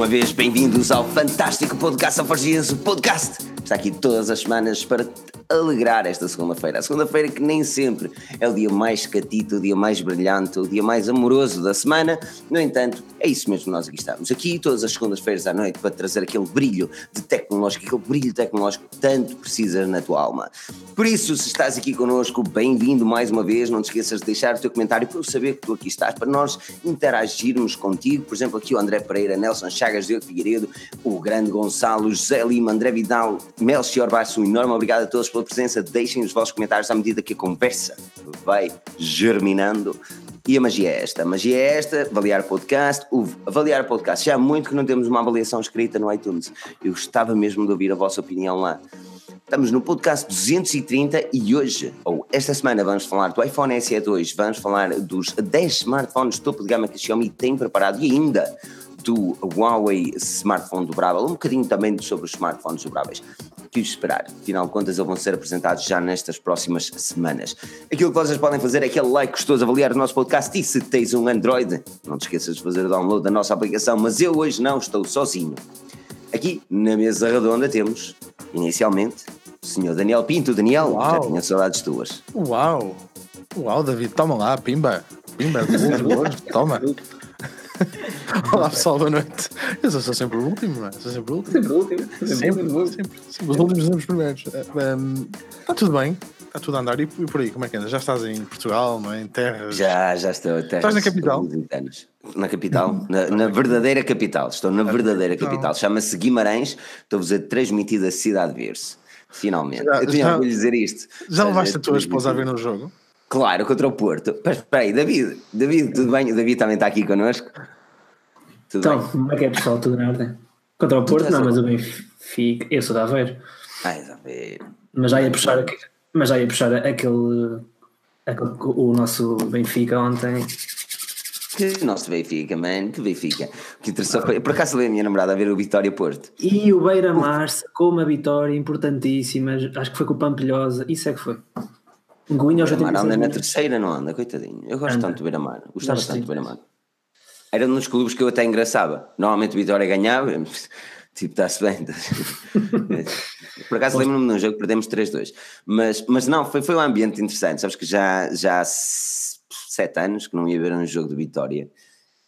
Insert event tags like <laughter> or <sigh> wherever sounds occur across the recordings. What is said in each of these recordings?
uma vez, bem-vindos ao fantástico podcast Alforgias, o podcast. Está aqui todas as semanas para alegrar esta segunda-feira. A segunda-feira que nem sempre é o dia mais catito, o dia mais brilhante, o dia mais amoroso da semana. No entanto, é isso mesmo que nós aqui estamos. Aqui todas as segundas-feiras à noite para trazer aquele brilho de tecnológico, aquele brilho tecnológico que tanto precisas na tua alma. Por isso, se estás aqui connosco, bem-vindo mais uma vez. Não te esqueças de deixar o teu comentário para eu saber que tu aqui estás, para nós interagirmos contigo. Por exemplo, aqui o André Pereira, Nelson Chagas, Diego Figueiredo, o grande Gonçalo, José Lima, André Vidal, Melchior Baixo, um enorme obrigado a todos presença. Deixem os vossos comentários à medida que a conversa vai germinando. E a magia é esta. A magia é esta, avaliar podcast. O avaliar podcast. Já há muito que não temos uma avaliação escrita no iTunes. Eu gostava mesmo de ouvir a vossa opinião lá. Estamos no podcast 230 e hoje, ou esta semana, vamos falar do iPhone SE 2, vamos falar dos 10 smartphones topo de gama que a Xiaomi tem preparado e ainda do Huawei smartphone dobrável, um bocadinho também sobre os smartphones dobráveis. Que esperar, afinal de contas, eles vão ser apresentados já nestas próximas semanas. Aquilo que vocês podem fazer é aquele like gostoso, avaliar o nosso podcast e se tens um Android, não te esqueças de fazer o download da nossa aplicação, mas eu hoje não estou sozinho. Aqui na mesa redonda temos, inicialmente, o senhor Daniel Pinto. Daniel, Uau. já tinha saudades tuas. Uau! Uau, David, toma lá, pimba! Pimba, <laughs> toma! <laughs> Olá pessoal, boa noite. Eu sou, sou sempre o último, não é? Sou sempre o último. Sempre o último. Sempre, último. sempre, sempre. Os últimos sempre os primeiros. Está tudo bem, está tudo a andar. E, e por aí, como é que anda? Já estás em Portugal, não é? Em terras. Já, já estou. Estás na capital? Na capital, na, na verdadeira capital. Estou na verdadeira capital. capital. Chama-se Guimarães. Estou-vos a transmitir da cidade de Ver-se. Finalmente. Já- Eu tinha já- que lhe dizer isto. Já levaste a tua esposa a ver no jogo? Claro, contra o Porto. Mas espera aí, David, David, tudo bem? O David também está aqui connosco? Tudo Então, bem? como é que é pessoal? Tudo em ordem? Contra o Porto, não, mas o Benfica. Eu sou da Aveiro. Ai, a ver. Mas já ia puxar, mas já ia puxar aquele, aquele. O nosso Benfica ontem. Que nosso Benfica, man, que Benfica. O que interessou foi. Por acaso levei a minha namorada a ver o Vitória Porto. E o Beira Mar sacou uma vitória importantíssima. Acho que foi com o Pampilhosa. Isso é que foi. Goinha aos Beira-Mar 86 anda na minutos. terceira, não anda, coitadinho. Eu gosto Anda. tanto do Beira-Mar. Gostava Mas tanto do Beira-Mar. Era um dos clubes que eu até engraçava. Normalmente o Vitória ganhava, <laughs> tipo, está-se bem. <laughs> Por acaso lembro-me de um jogo que perdemos 3-2. Mas, mas não, foi, foi um ambiente interessante. Sabes que já, já há sete anos que não ia ver um jogo de Vitória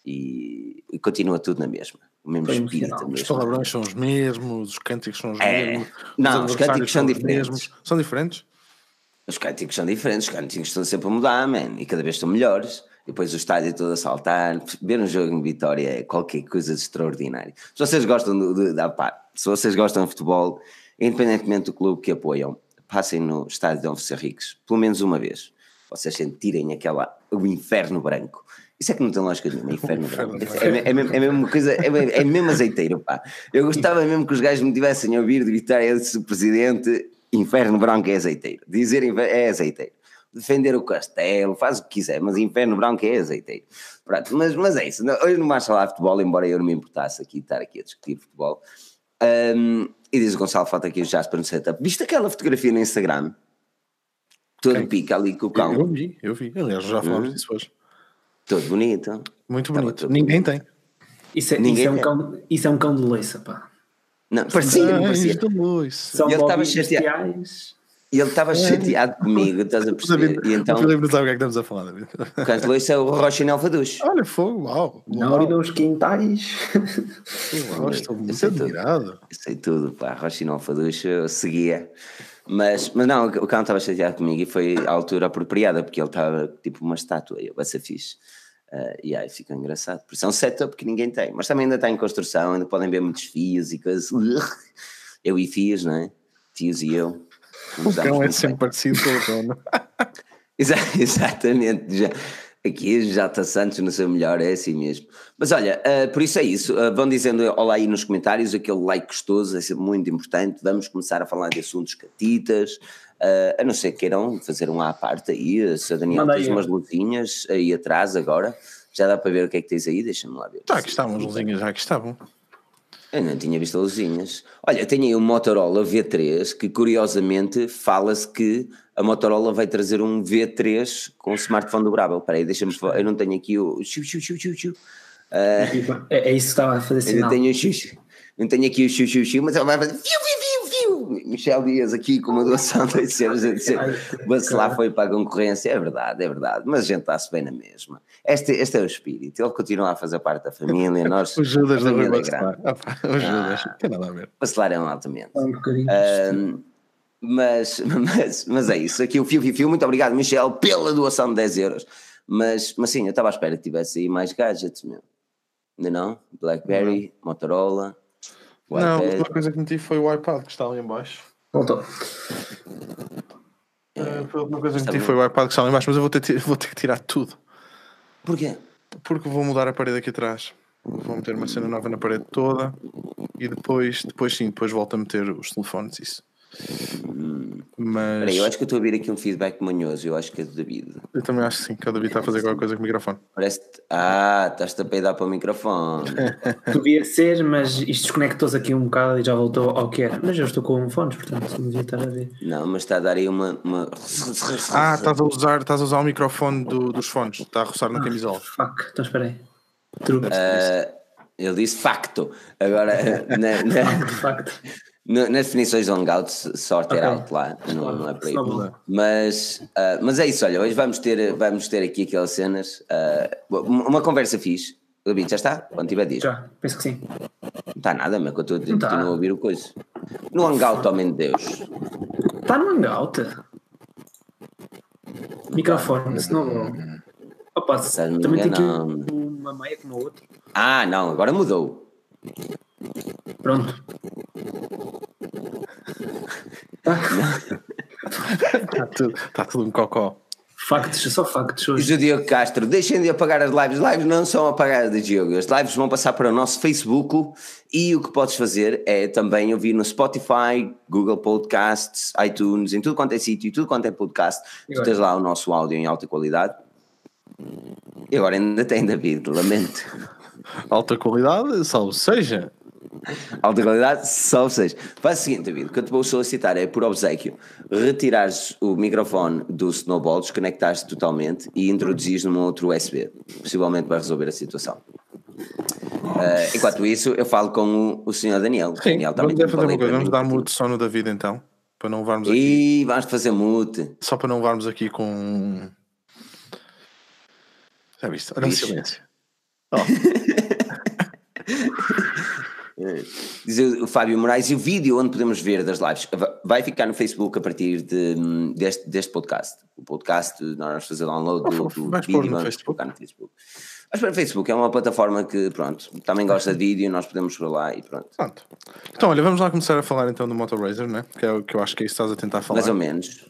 e, e continua tudo na mesma. O mesmo Foi espírito. a Os palavrões são os mesmos, os cânticos são os É. mesmos. Não, os adversários cânticos são os diferentes. mesmos. São diferentes? Os cânticos são diferentes, os cânticos estão sempre a mudar, man, e cada vez estão melhores. Depois o estádio todo a saltar. Ver um jogo em Vitória é qualquer coisa de extraordinário. Se vocês gostam de, de, ah, pá, se vocês gostam de futebol, independentemente do clube que apoiam, passem no estádio de Dom Ricos, pelo menos uma vez. Vocês sentirem aquela, o inferno branco. Isso é que não tem lógica nenhuma, <laughs> inferno branco. Inferno É, é, mesmo- é mesmo coisa, é, é mesmo azeiteiro, pá. Eu gostava mesmo que os gajos me tivessem a ouvir de Vitória desse presidente, inferno branco é azeiteiro. Dizer é azeiteiro. Defender o castelo, faz o que quiser, mas inferno branco é azeiteiro. Pronto, mas, mas é isso. Hoje não falar de futebol, embora eu não me importasse aqui estar aqui a discutir futebol. Ahm, e diz o Gonçalo, falta aqui o Jasper no setup. Viste aquela fotografia no Instagram? Todo Quem? pica ali com o Eu cão. vi, eu vi. Aliás, já falámos Uhum. disso hoje. Todo bonito. Muito bonito. Ninguém bonito. tem. Isso é, Ninguém isso, é um cão, isso é um cão de leiça, pá. Não, parecia, não Ah, parecia. é luz. São ele estava chateado. E ele estava chateado comigo, estás a perceber? E então, o Filipe não sabe o que é que estamos a falar, canto isso é o Rochinel Faducho. Olha, fogo, uau. Não uau. dos quintais. Uau, estou muito é tudo. admirado. Eu sei tudo, pá, Rochinol Faducho, eu seguia. Mas, mas não, o cão estava chateado comigo e foi à altura apropriada, porque ele estava tipo uma estátua, eu, vai ser fixe. Ah, e aí fica engraçado. Por isso é um setup que ninguém tem, mas também ainda está em construção, ainda podem ver muitos fios e coisas. <laughs> Eu e fios, não é? Tios e eu. O cão é sempre bem. parecido com o dono. <laughs> Exa- Exatamente, já. Aqui já está Santos no seu melhor, é assim mesmo. Mas olha, ah, por isso é isso. Ah, vão dizendo olá aí nos comentários, aquele like gostoso, é sempre muito importante. Vamos começar a falar de assuntos catitas, ah, a não ser que queiram fazer um à parte aí. Se a Daniel tens umas luzinhas aí atrás agora, já dá para ver o que é que tens aí, deixa-me lá ver. Já aqui estavam, os luzinhos, já aqui estavam. Eu não tinha visto luzinhas. Olha, tenho aí um Motorola V3 que curiosamente fala-se que a Motorola vai trazer um V3 com um smartphone dobrável. Espera aí, deixa-me. fa- Eu não tenho aqui o. Chiu, chiu, chiu, chiu, chiu. É, é, isso que estava a fazer sinal. Eu tenho, o eu tenho aqui o xuxu, mas ele vai fazer fiu, fiu, fiu, Michel Dias aqui com uma doação de 8 euros a dizer mas lá foi para a concorrência, é verdade, é verdade, mas a gente está-se bem na mesma. Este, este é o espírito, ele continua a fazer parte da família, nós... <laughs> o Judas da Rui Bacelar. O Judas, ah, tem nada a ver. Bacelar é um altamente. um bocadinho. Uh, mas, mas, mas é isso, aqui o Fio Fio Fio, muito obrigado Michel pela doação de 10 euros. Mas, mas sim, eu estava à espera que tivesse aí mais gadgets, meu. Ainda não? Blackberry, não. Motorola. Não, a última coisa que meti foi o iPad que está ali em baixo. Voltou. Foi a última coisa que meti foi o iPad que está ali em baixo, mas eu vou ter, vou ter que tirar tudo. Porquê? Porque vou mudar a parede aqui atrás. Vou meter uma cena nova na parede toda e depois, depois sim, depois volto a meter os telefones isso. Mas. Peraí, eu acho que eu estou a ouvir aqui um feedback manhoso, eu acho que é do David. Eu também acho que sim, que o David está a fazer alguma coisa com o microfone. Parece Ah, estás-te a peidar para o microfone. <laughs> Devia ser, mas isto desconectou-se aqui um bocado e já voltou ao que era. Mas eu estou com fones, portanto não devia estar a ver. Não, mas está a dar aí uma. uma... Ah, estás a usar, estás a usar o microfone do, dos fones, está a roçar na ah, camisola. Fuck, então espera aí. Uh, ele disse facto. Agora, <laughs> na, na... facto. No, nas definições de Hangout, sorte okay. out lá, não, não é para aí. Mas, uh, mas é isso, olha, hoje vamos ter, vamos ter aqui aquelas cenas, uh, uma conversa fixe. David, já está? Quando tiver disso. Já, penso que sim. Não está nada, mas que eu estou a tá. a ouvir o coisa. No Hangout, homem de Deus. Está no Hangout? Microfone, se não. Opa, também tem aqui uma meia como a outra. Ah, não, agora mudou. Pronto. Está tudo, tá tudo um cocó. Factos, só factos hoje. Diz o Diogo Castro, deixem de apagar as lives. Lives não são apagadas, Diogo. As lives vão passar para o nosso Facebook e o que podes fazer é também ouvir no Spotify, Google Podcasts, iTunes, em tudo quanto é sítio, tudo quanto é podcast. Tu tens lá o nosso áudio em alta qualidade. E agora ainda tem, David, lamento. Alta qualidade, salvo seja. Alta qualidade, só vocês. Faz o seguinte, David, o que eu te vou solicitar é, por obsequio, retirares o microfone do Snowball, desconectares totalmente e introduzires num outro USB. Possivelmente vai resolver a situação. Uh, enquanto isso, eu falo com o, o senhor Daniel. Sim, Daniel também vamos fazer uma coisa, vamos dar mute só no David então, para não levarmos aqui. E vamos fazer mute. Só para não levarmos aqui com. Já viste? Olha o silêncio. <laughs> Oh. Diz o Fábio Moraes, e o vídeo onde podemos ver das lives vai ficar no Facebook a partir de, deste, deste podcast. O podcast, nós vamos fazer download do, do vídeo no Facebook. no Facebook. Mas para o Facebook é uma plataforma que, pronto, também gosta de vídeo, nós podemos por lá e pronto. pronto. Então, olha, vamos lá começar a falar então do Motor Razer, né? que é o que eu acho que é isso que estás a tentar falar. Mais ou menos.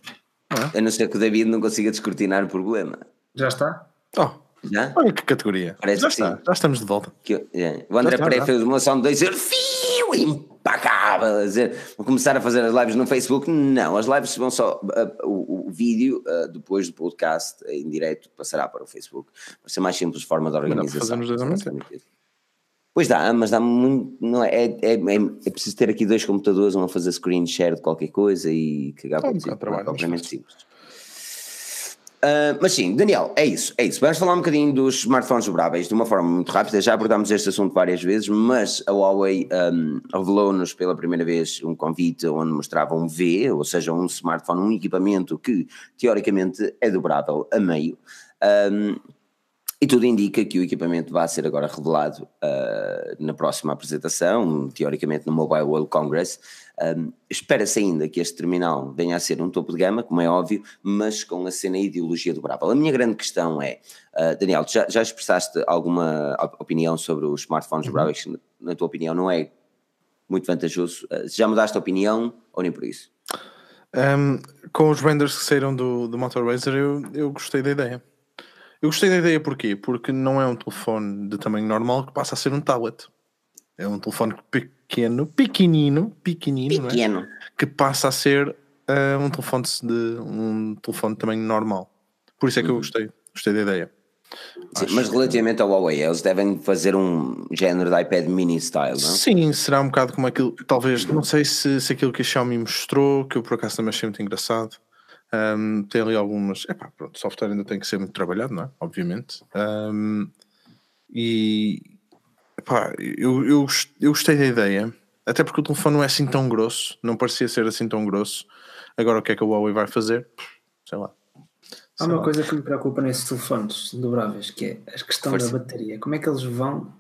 É? A não ser que o David não consiga descortinar o problema. Já está? Oh, já? Olha que categoria. Parece já está, já estamos de volta. Que, é. O André Pereira fez uma ação de 2 euros, fio, impecável. A dizer, vou começar a fazer as lives no Facebook. Não, as lives vão só. Uh, o, o, vídeo, uh, depois do podcast em direto, passará para o Facebook. Vai ser mais simples forma de organização. Pois dá, mas dá muito. Não é, é, é, é, preciso ter aqui dois computadores, um a fazer screen share de qualquer coisa e cagar para o trabalho. Obviamente simples. Uh, mas sim, Daniel, é isso, é isso. Vamos falar um bocadinho dos smartphones dobráveis de uma forma muito rápida. Já abordámos este assunto várias vezes, mas a Huawei um, revelou-nos pela primeira vez um convite onde mostrava um V, ou seja, um smartphone, um equipamento que teoricamente é dobrável a meio. Um, e tudo indica que o equipamento vai ser agora revelado uh, na próxima apresentação, teoricamente no Mobile World Congress. Um, Espera-se ainda que este terminal venha a ser um topo de gama, como é óbvio, mas com a cena ideologia dobrável. A minha grande questão é, uh, Daniel, já, já, expressaste alguma opinião sobre os smartphones uhum. dobráveis? Na tua opinião, não é muito vantajoso? Uh, já mudaste a opinião ou nem por isso? Um, com os renders que saíram do, do Motor Razer, eu, eu gostei da ideia. Eu gostei da ideia porquê? Porque não é um telefone de tamanho normal que passa a ser um tablet. É um telefone pequeno, pequenino, pequenino, é? Pequeno. É? que passa a ser uh, um telefone de um telefone de tamanho normal. Por isso é que uhum. eu gostei, gostei da ideia. Sim, mas relativamente ao Huawei, eles devem fazer um género de iPad mini style, não? Sim, será um bocado como aquilo, talvez, não sei se, se aquilo que a Xiaomi mostrou, que eu por acaso também achei muito engraçado. Um, tem ali algumas. Epá, pronto, software ainda tem que ser muito trabalhado, não é? Obviamente. Um, e, Pá, eu, eu, eu gostei da ideia, até porque o telefone não é assim tão grosso, não parecia ser assim tão grosso. Agora o que é que a Huawei vai fazer? Sei lá. Há uma coisa que me preocupa nesses telefones dobráveis, que é a questão Força. da bateria. Como é que eles vão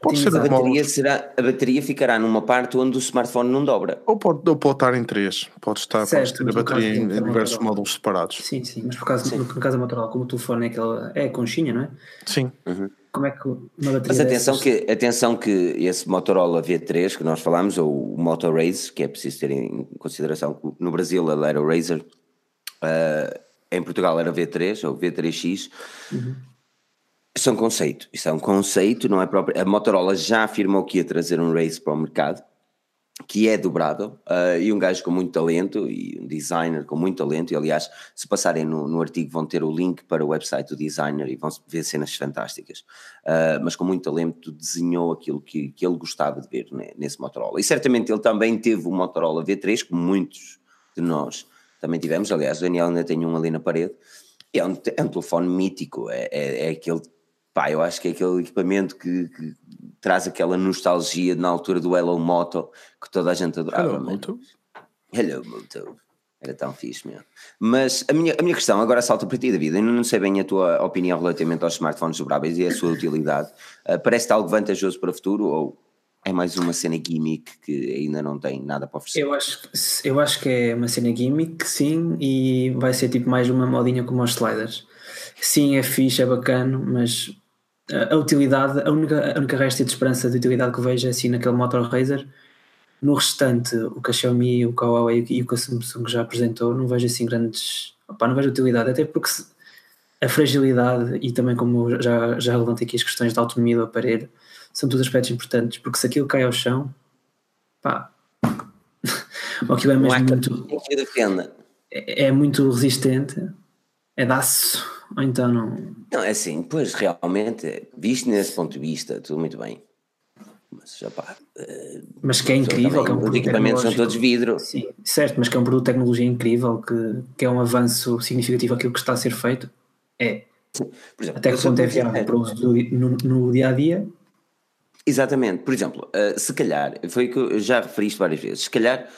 Pode ser a bateria, será, a bateria ficará numa parte onde o smartphone não dobra. Ou pode, ou pode estar em três. Pode estar certo, pode ter a bateria em, em diversos módulos separados. Sim, sim. Mas por causa, sim. No, no caso da Motorola, como o telefone é aquela. É a conchinha, não é? Sim. Uhum. Como é que uma bateria. Mas atenção, dessas... que, atenção que esse Motorola V3 que nós falámos, ou o Moto Raze, que é preciso ter em consideração que no Brasil ele era o Razer, uh, em Portugal era V3 ou V3X. Uhum isso é um conceito, isso é um conceito, não é próprio. A Motorola já afirmou que ia trazer um Race para o mercado, que é dobrável, uh, e um gajo com muito talento, e um designer com muito talento, e aliás, se passarem no, no artigo vão ter o link para o website do designer e vão ver cenas fantásticas, uh, mas com muito talento desenhou aquilo que, que ele gostava de ver né, nesse Motorola. E certamente ele também teve o Motorola V3, como muitos de nós também tivemos, aliás, o Daniel ainda tem um ali na parede, é um, é um telefone mítico, é, é, é aquele pá, eu acho que é aquele equipamento que, que traz aquela nostalgia na altura do Hello Moto que toda a gente adorava. Hello Moto. Hello Moto. Era tão fixe mesmo. Mas a minha, a minha questão agora salta para ti, David. Eu não sei bem a tua opinião relativamente aos smartphones dobráveis e a sua utilidade. Uh, Parece-te algo vantajoso para o futuro ou é mais uma cena gimmick que ainda não tem nada para oferecer? Eu acho, eu acho que é uma cena gimmick, sim, e vai ser tipo mais uma modinha como os sliders. Sim, é fixe, é bacana, mas a utilidade, a única, a única resta de esperança de utilidade que vejo é assim naquele Motor Razer. No restante, o que a Xiaomi, o que a Huawei e o que a Samsung já apresentou, não vejo assim grandes. Opa, não vejo utilidade, até porque a fragilidade e também, como já, já levantei aqui as questões da autonomia do aparelho, são todos aspectos importantes, porque se aquilo cai ao chão, pá, <laughs> ou aquilo é mesmo muito. É, é muito resistente, é daço ou então não. Não, é assim, pois realmente, visto nesse ponto de vista, tudo muito bem. Mas já pá. Uh, mas que é incrível. Também, que é um os equipamentos são todos vidro. Sim, certo, mas que é um produto de tecnologia incrível, que, que é um avanço significativo aquilo que está a ser feito. É. Exemplo, Até que ponto é viável para o uso no, no dia a dia. Exatamente, por exemplo, uh, se calhar, foi o que eu já referi isto várias vezes, se calhar.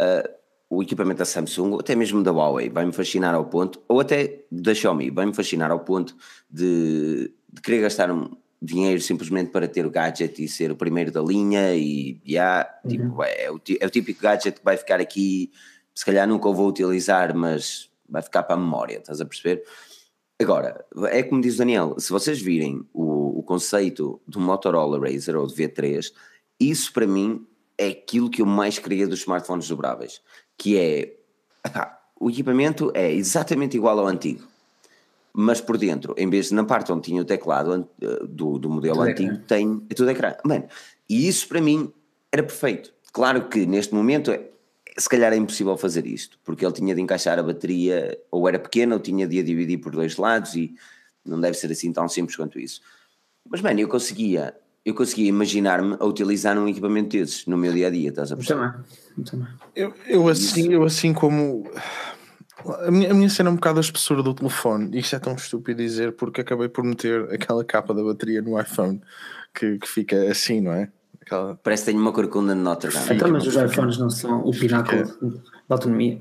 Uh, o equipamento da Samsung, ou até mesmo da Huawei, vai-me fascinar ao ponto, ou até da Xiaomi, vai-me fascinar ao ponto de, de querer gastar um dinheiro simplesmente para ter o gadget e ser o primeiro da linha e yeah, uhum. tipo, é, o, é o típico gadget que vai ficar aqui, se calhar nunca o vou utilizar, mas vai ficar para a memória, estás a perceber? Agora, é como diz o Daniel, se vocês virem o, o conceito do Motorola Razr ou do V3, isso para mim é aquilo que eu mais queria dos smartphones dobráveis que é epá, o equipamento é exatamente igual ao antigo, mas por dentro, em vez de na parte onde tinha o teclado eh, do, do modelo tudo antigo, ecrã. tem é tudo ecrã. Mano, e isso para mim era perfeito. Claro que neste momento é, se calhar é impossível fazer isto, porque ele tinha de encaixar a bateria, ou era pequena, ou tinha de a dividir por dois lados, e não deve ser assim tão simples quanto isso. Mas, mano, eu conseguia eu conseguia imaginar-me a utilizar um equipamento desses no meu dia a dia, estás a perceber? Também, Eu, eu, assim, eu assim como. A minha, a minha cena é um bocado a espessura do telefone. Isto é tão estúpido dizer porque acabei por meter aquela capa da bateria no iPhone que, que fica assim, não é? Aquela... Parece que tem uma corcunda de Notre Dame. Então, mas os iPhones não são o pináculo fica... da autonomia.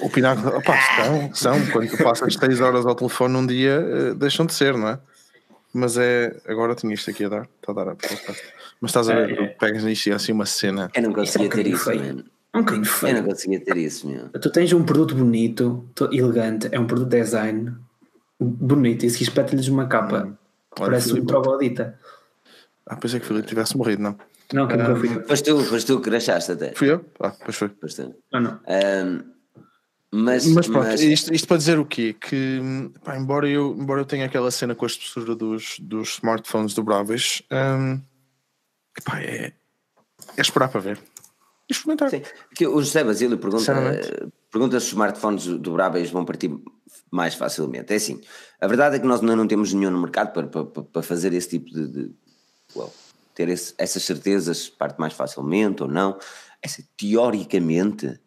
O pináculo, opá, são, são. Quando tu passas 6 horas ao telefone num dia, eh, deixam de ser, não é? Mas é. Agora tinha isto aqui a dar. Está a dar a Mas estás a ver, é, é. pegas nisto e é assim uma cena. Eu não conseguia é um ter isso, mano. É um bocadinho feio. Eu não conseguia ter isso, meu. Tu tens um produto bonito, elegante, é um produto design bonito, e se espeta-lhes uma capa hum. parece um troglodita. Ah, pensei é que o Filipe tivesse morrido, não. Não, que nunca fui. Pois tu, pois tu crachaste até. Fui eu? Ah, pois foi. Pois tu. Ah, não. Um, mas, mas pronto, mas... Isto, isto, para dizer o quê? Que pá, embora, eu, embora eu tenha aquela cena com a espessura dos, dos smartphones dobráveis, um, pá, é, é esperar para ver. E experimentar. Sim, que o José Basílio pergunta, pergunta se os smartphones dobráveis vão partir mais facilmente. É assim, a verdade é que nós ainda não temos nenhum no mercado para, para, para fazer esse tipo de. de well, ter esse, essas certezas, parte mais facilmente ou não. Essa, teoricamente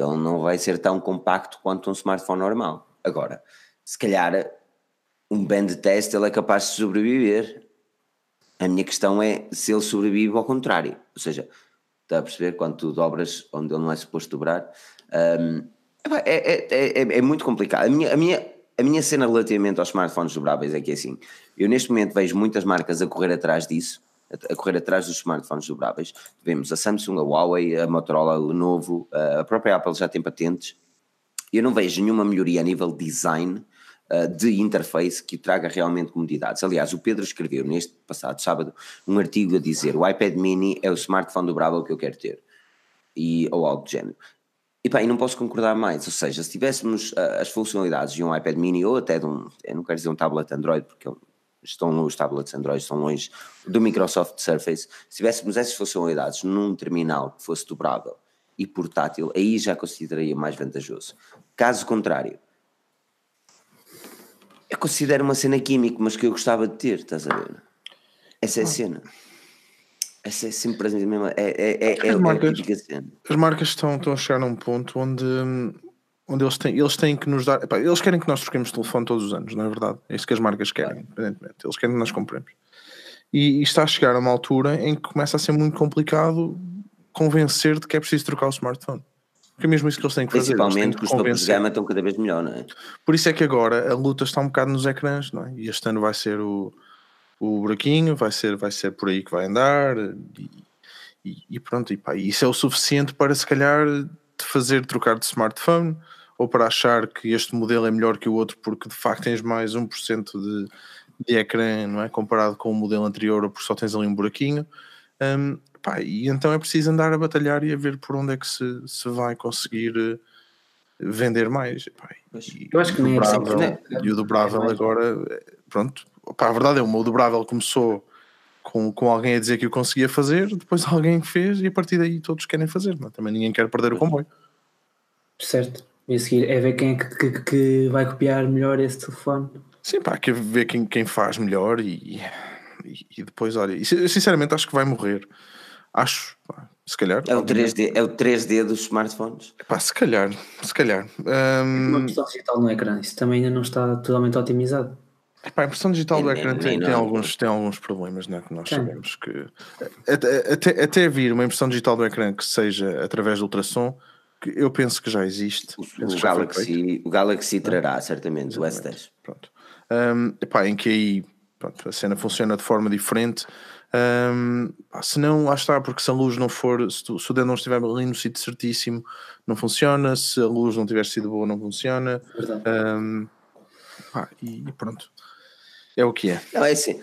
ele não vai ser tão compacto quanto um smartphone normal. Agora, se calhar um band test ele é capaz de sobreviver. A minha questão é se ele sobrevive ao contrário. Ou seja, está a perceber quando tu dobras onde ele não é suposto dobrar. Um, é, é, é, é, muito complicado. A minha, a, minha, a minha cena relativamente aos smartphones dobráveis é que é assim. Eu neste momento vejo muitas marcas a correr atrás disso, a, correr atrás dos smartphones dobráveis. Vemos a Samsung, a Huawei, a Motorola, a Lenovo, a própria Apple já tem patentes. Eu não vejo nenhuma melhoria a nível design uh, de interface que traga realmente comodidades. Aliás, o Pedro escreveu neste passado sábado um artigo a dizer o iPad mini é o smartphone dobrável que eu quero ter. E, ou algo do género. E e não posso concordar mais, ou seja, se tivéssemos uh, as funcionalidades de um iPad mini ou até de um, eu não quero dizer um tablet Android, porque estão os tablets Android estão longe do Microsoft Surface, se tivéssemos essas funcionalidades num terminal que fosse dobrável e portátil, aí já consideraria mais vantajoso. Caso contrário, eu considero uma cena química, mas que eu gostava de ter, estás a ver? Essa é a cena. Essa é sempre a mesma. É, é, é, é, as, marcas, é a cena. as marcas estão, estão a chegar num ponto onde, onde eles, têm, eles têm que nos dar. Epá, eles querem que nós troquemos telefone todos os anos, não é verdade? É isso que as marcas querem, independentemente. Eles querem que nós compremos. E, e está a chegar a uma altura em que começa a ser muito complicado convencer de que é preciso trocar o smartphone. Porque é mesmo isso que eles têm que fazer. Principalmente que os topos de gama estão cada vez melhor, não é? Por isso é que agora a luta está um bocado nos ecrãs, não é? E este ano vai ser o, o buraquinho, vai ser, vai ser por aí que vai andar e, e, e pronto. E pá, isso é o suficiente para se calhar te fazer trocar de smartphone ou para achar que este modelo é melhor que o outro porque de facto tens mais 1% de, de ecrã, não é? Comparado com o modelo anterior ou porque só tens ali um buraquinho. Um, Pá, e então é preciso andar a batalhar e a ver por onde é que se, se vai conseguir eh, vender mais. Pá, e, eu acho que nem dobrável, é E o dobrável agora, eh, pronto, pá, a verdade é, o dobrável começou com, com alguém a dizer que o conseguia fazer, depois <laughs> alguém fez e a partir daí todos querem fazer, não? É? também ninguém quer perder o comboio. Certo. E a seguir é ver quem é que, que, que vai copiar melhor esse telefone. Sim, pá, quer ver quem, quem faz melhor e, e, e depois, olha, e, sinceramente acho que vai morrer. Acho, se calhar. É o 3D, é o 3D dos smartphones? Pá, se calhar, se calhar. Um... Uma impressão digital no ecrã, isso também ainda não está totalmente otimizado. Epá, a impressão digital do ecrã tem, tem, alguns, tem alguns problemas, né, que nós tem. sabemos que até, até, até vir uma impressão digital do ecrã que seja através do ultrassom, eu penso que já existe. O, o Galaxy, o Galaxy trará, certamente, o S10. Pronto. Um, epá, em que aí pronto, a cena funciona de forma diferente. Um, se não, lá está, porque se a luz não for, se, tu, se o dedo não estiver ali no sítio certíssimo, não funciona. Se a luz não tiver sido boa, não funciona. Um, pá, e, pronto, é o que é. Não, é assim.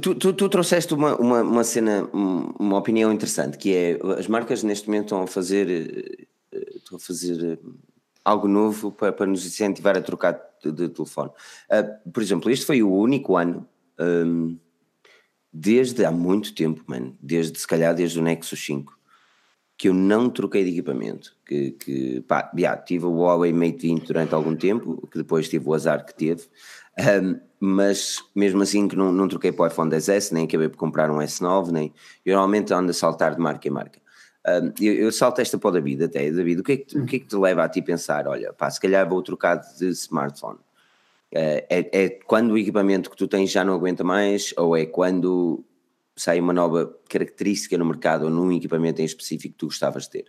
Tu, tu, tu, trouxeste uma, uma, uma cena, uma opinião interessante, que é as marcas neste momento estão a fazer, eh, estão a fazer eh, algo novo para, para nos incentivar a trocar de, de telefone. Uh, por exemplo, este foi o único ano um, desde há muito tempo, mano, desde se calhar desde o Nexus 5, que eu não troquei de equipamento. Que, que pá, tive o Huawei Mate 20 durante algum tempo, que depois tive o azar que teve, um, mas mesmo assim que não, não troquei para o iPhone 10S, nem acabei por comprar um S9, nem. Eu normalmente ando a saltar de marca em marca. Um, eu, eu, salto esta para o David até. David, o que, é que, o que é que te leva a ti pensar? Olha, pá, se calhar vou trocar de smartphone. Eh, é, é quando o equipamento que tu tens já não aguenta mais ou é quando sai uma nova característica no mercado ou num equipamento em específico que tu gostavas de ter?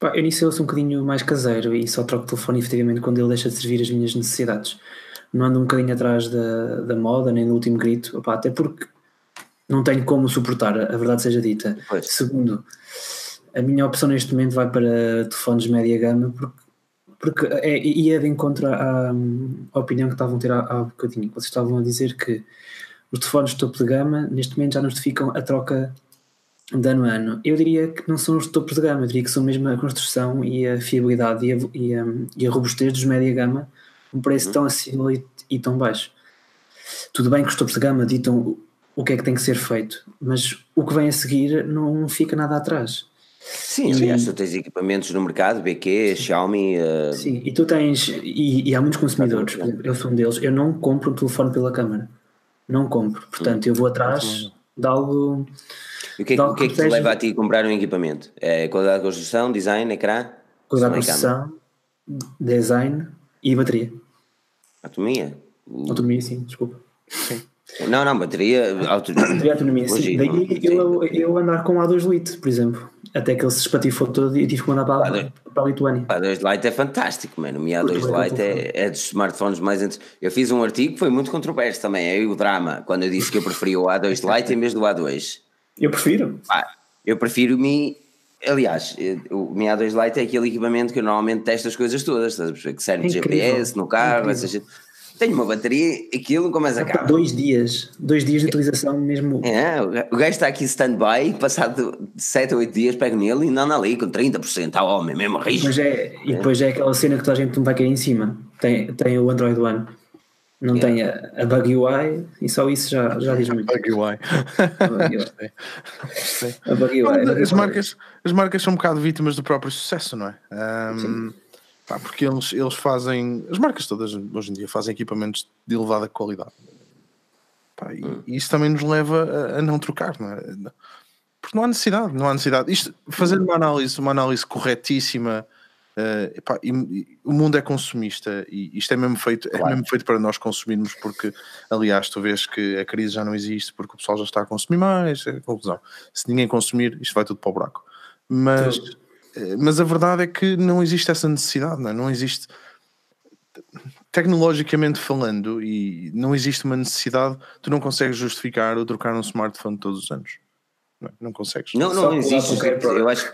Pá, eu nisso eu sou um bocadinho mais caseiro e só troco o telefone efetivamente quando ele deixa de servir as minhas necessidades. Não ando um bocadinho atrás da, da moda nem do último grito, Opa, até porque não tenho como suportar, a verdade seja dita. Pois. Segundo, a minha opção neste momento vai para telefones média gama porque porque é, ia de encontro à, à opinião que estavam a ter há, há bocadinho. Vocês estavam a dizer que os telefones de topo de gama neste momento já justificam a troca de ano a ano. Eu diria que não são os de topo de gama, eu diria que são mesmo a construção e a fiabilidade e a, e a, e a robustez dos média gama, um preço uhum. tão acima e, e, tão baixo. Tudo bem que os topos de gama ditam o que é que tem que ser feito, mas o que vem a seguir não fica nada atrás. Sim, e, aliás, tu tens equipamentos no mercado, BQ, Xiaomi. Uh... Sim, e tu tens, e, e há muitos consumidores, eu sou um deles, eu não compro um telefone pela câmara. Não compro. Portanto, eu vou atrás de algo. E o que, é, o que é que te leva a ti a comprar um equipamento? É qualidade de construção, design, ecrã? Qualidade de construção, design e bateria. Autonomia? Autonomia, sim, desculpa. Sim. Não, não, bateria, autonomia. Autonomia, sim. Daí não, eu, eu andar com o A2 Lite, por exemplo. Até que ele se espatifou todo e tive que mandar para, Claro. para a Lituânia. O A2 Lite é fantástico, mano. O Mi A2 Muito bem, Lite é, é dos smartphones mais. int- Eu fiz um artigo que foi muito controverso também. É o drama, quando eu disse que eu preferia o A2 <laughs> Lite em vez do A2. Eu prefiro. Pá, eu prefiro o Mi. Aliás, eh, o Mi A2 Lite é aquele equipamento que eu normalmente testo as coisas todas, estás a perceber? Que serve de É incrível. GPS no carro, essa gente. Tenho uma bateria, aquilo mais Por acaba. dois dias. Dois dias de utilização mesmo. É, o ga- o gajo está aqui stand-by, passado 7 ou 8 dias pego nele e não anda ali com 30%, ah homem, mesmo risco. depois, é, e depois é aquela cena que toda a gente não vai cair em cima. Tem, tem o Android One. Não tem a, a Bug UI e só isso já, já diz muito. Bug UI. A Bug UI. <laughs> A Bug UI. Mas As marcas, as marcas são um bocado vítimas do próprio sucesso, não é? Ahm, pá, porque eles, eles fazem. As marcas todas hoje em dia fazem equipamentos de elevada qualidade. Pá, e, e isso também nos leva a, a não trocar, não é? Porque não há necessidade, não há necessidade. Isto, fazer uma análise, uma análise corretíssima. Eh, epá, e- e o mundo é consumista e isto é mesmo feito é mesmo feito para nós consumirmos porque aliás tu vês que a crise já não existe porque o pessoal já está a consumir mais é a conclusão se ninguém consumir isto vai tudo para o buraco mas eh, mas a verdade é que não existe essa necessidade não, é? não existe tecnologicamente falando e não existe uma necessidade tu não consegues justificar ou trocar um smartphone todos os anos não, é? não consegues Não, não com existe. Eu acho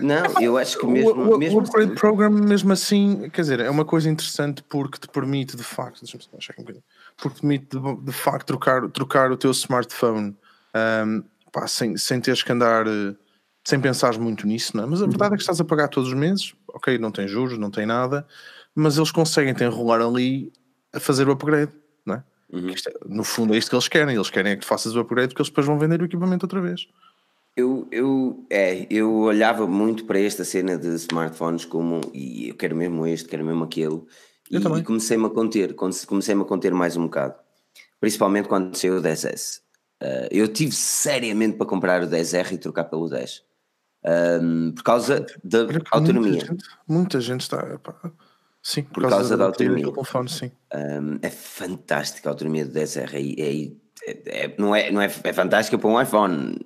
Não, eu acho que mesmo. o, o, mesmo o upgrade program, mesmo assim, quer dizer, é uma coisa interessante porque te permite de facto, deixa-me achar um bocadinho, porque te permite de, de facto trocar, trocar o teu smartphone ahm, pá, sem, sem teres que andar, eh, sem pensares muito nisso, não é? Mas a verdade é que estás a pagar todos os meses, ok, não tem juros, não tem nada, mas eles conseguem te enrolar ali a fazer o upgrade, não é? Uhum. É- no fundo é isto que eles querem, eles querem é que tu faças o upgrade porque eles depois vão vender o equipamento outra vez. Eu, eu, é, eu olhava muito para esta cena de smartphones como, e eu quero mesmo este, quero mesmo aquele, Eu e, também. e comecei-me a conter, comecei-me a conter mais um bocado, principalmente quando saiu o 10S. Ah, eu tive seriamente para comprar o 10R e trocar pelo 10, Ahm, por causa da autonomia. Muita gente, muita gente está. pá, sim, por, Por causa da bateria autonomia. do telefone, sim. Um, é fantástica a autonomia do 10R. É, é, é- não é, não é, é fantástica para um iPhone.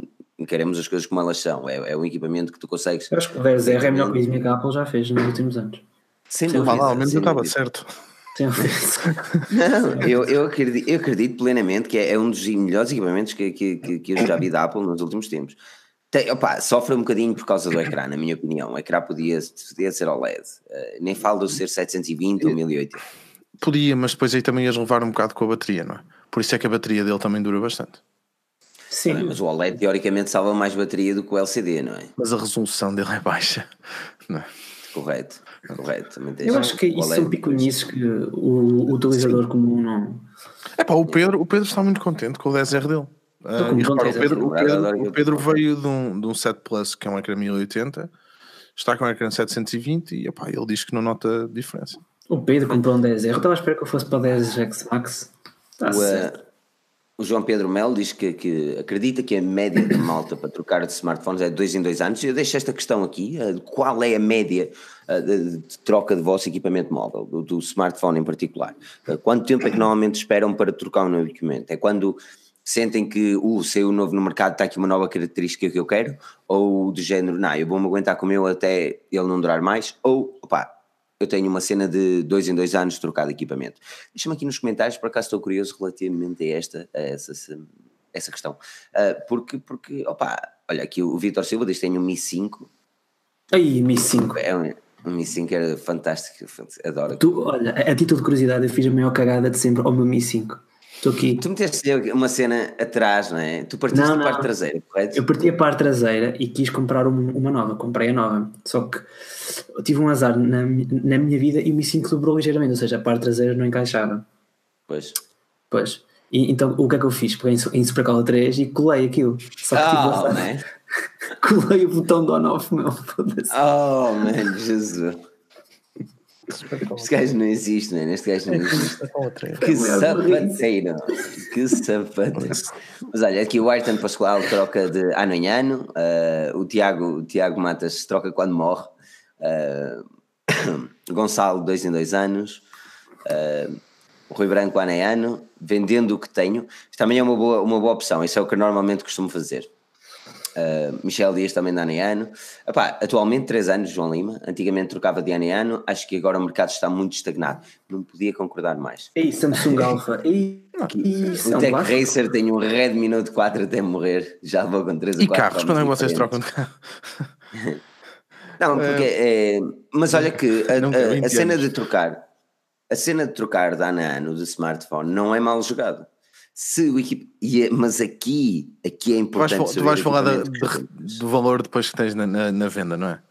Queremos as coisas como elas são. É, é um equipamento que tu consegues. Eu acho que o 10R é a melhor coisa que a Apple já fez nos últimos anos. Sem Sim, dúvida. Lá, ao menos sem eu estava dúvida. certo. <laughs> Não, eu, eu, acredito, eu acredito plenamente que é, é um dos melhores equipamentos que, que, que, que eu já vi da Apple nos últimos tempos. Tem, opa, sofre um bocadinho por causa do ecrã, na minha opinião. O ecrã podia, podia ser OLED. Eh, nem falo de ser 720 ou 1080. Podia, mas depois aí também ias levar um bocado com a bateria, não é? Por isso é que a bateria dele também dura bastante. Sim, Mas o OLED teoricamente salva mais bateria do que o LCD, não é? Mas a resolução dele é baixa. Não é? Correto, correto. Eu acho que o isso são picuinhices que o, o utilizador comum não. É pá, o Pedro, o Pedro está muito contente com o 10R dele. Ah, como e repara, o Pedro, o Pedro, o Pedro veio de um, de um 7 Plus que é um ecrã 1080, está com um ecrã 720 e epá, ele diz que não nota diferença. O Pedro comprou um 10R. Eu estava a esperar que eu fosse para o 10X Max. Está O, certo. O João Pedro Melo diz que, que acredita que a média da malta para trocar de smartphones é de dois em dois anos. Eu deixo esta questão aqui: eh, qual é a média eh, de, de troca de vosso equipamento móvel, do, do smartphone em particular? Eh, Quanto tempo é que normalmente esperam para trocar um novo equipamento? É quando sentem que uh, saiu novo no mercado, está aqui uma nova característica que eu quero? Ou do género, não, eu vou-me aguentar com o meu até ele não durar mais? Ou, opá, eu tenho uma cena de dois em dois anos trocar de equipamento. Deixa-me aqui nos comentários, por acaso estou curioso relativamente a esta, a essa, essa questão. Ah, porque, porque, opa, olha aqui o Vitor Silva diz que tem um Mi 5, Aí, Mi 5. é um, um Mi 5 era fantástico, adoro. Tu, olha, a, a título de curiosidade, eu fiz a maior cagada de sempre ao meu Mi 5. Estou aqui. Tu meteste uma cena atrás, não é? Tu partiste Não, não. parte traseira, correto? Eu parti a parte traseira e quis comprar um- uma nova, comprei a nova. Só que tive um azar na, na minha vida e o Mi 5 dobrou ligeiramente, ou seja, a parte traseira não encaixava. Pois. Pois. E, então o que é que eu fiz? Peguei em, em Supercola 3 e colei aquilo. Só que Oh, azar. man. Colei o botão do on-off, meu. Oh, man, Jesus. Este gajo não existe, man. Este gajo não existe. Que sapateiro, que sapateiro. Mas olha, aqui o Ayrton Pascoal troca de ano em ano, eh, o, Tiago, o Tiago Matas troca quando morre, eh, <coughs> Gonçalo, dois em dois anos, eh, Rui Branco ano é ano, vendendo o que tenho. Isto também é uma boa, uma boa opção, isso é o que eu normalmente costumo fazer. Uh, Michel Dias também de ano em ano. Epá, atualmente 3 anos, João Lima. Antigamente trocava de ano em ano. Acho que agora o mercado está muito estagnado. Não podia concordar mais. Ei, Samsung Alpha. Ei, o Tech Racer tem um Redmi Note 4 até morrer. Já vou com 3 ou 4 E carros, quando é que vocês trocam de carro? <laughs> Não, porque é, mas olha que a, a, a cena de trocar a cena de trocar de ano a ano de smartphone não é mal jogado. Se o equip... É, mas aqui, aqui é importante. Tu vais, tu vais falar de, de, do valor depois que tens na, na, na venda, não é?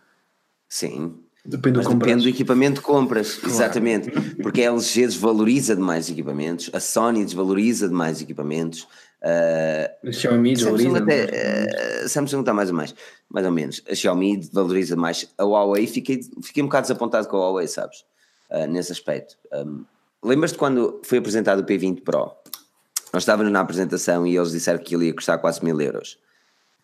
Sim. Depende do, depende do equipamento que compras, claro. exatamente. Porque a LG desvaloriza demais equipamentos, a Sony desvaloriza demais equipamentos. Uh, a Xiaomi Samsung, até, uh, Samsung está mais ou mais, mais ou menos. A Xiaomi valoriza mais. A Huawei, fiquei, fiquei um bocado desapontado com a Huawei, sabes? Uh, nesse aspecto. Um, Lembras-te quando foi apresentado o P20 Pro? Nós estávamos na apresentação e eles disseram que ele ia custar quase mil euros.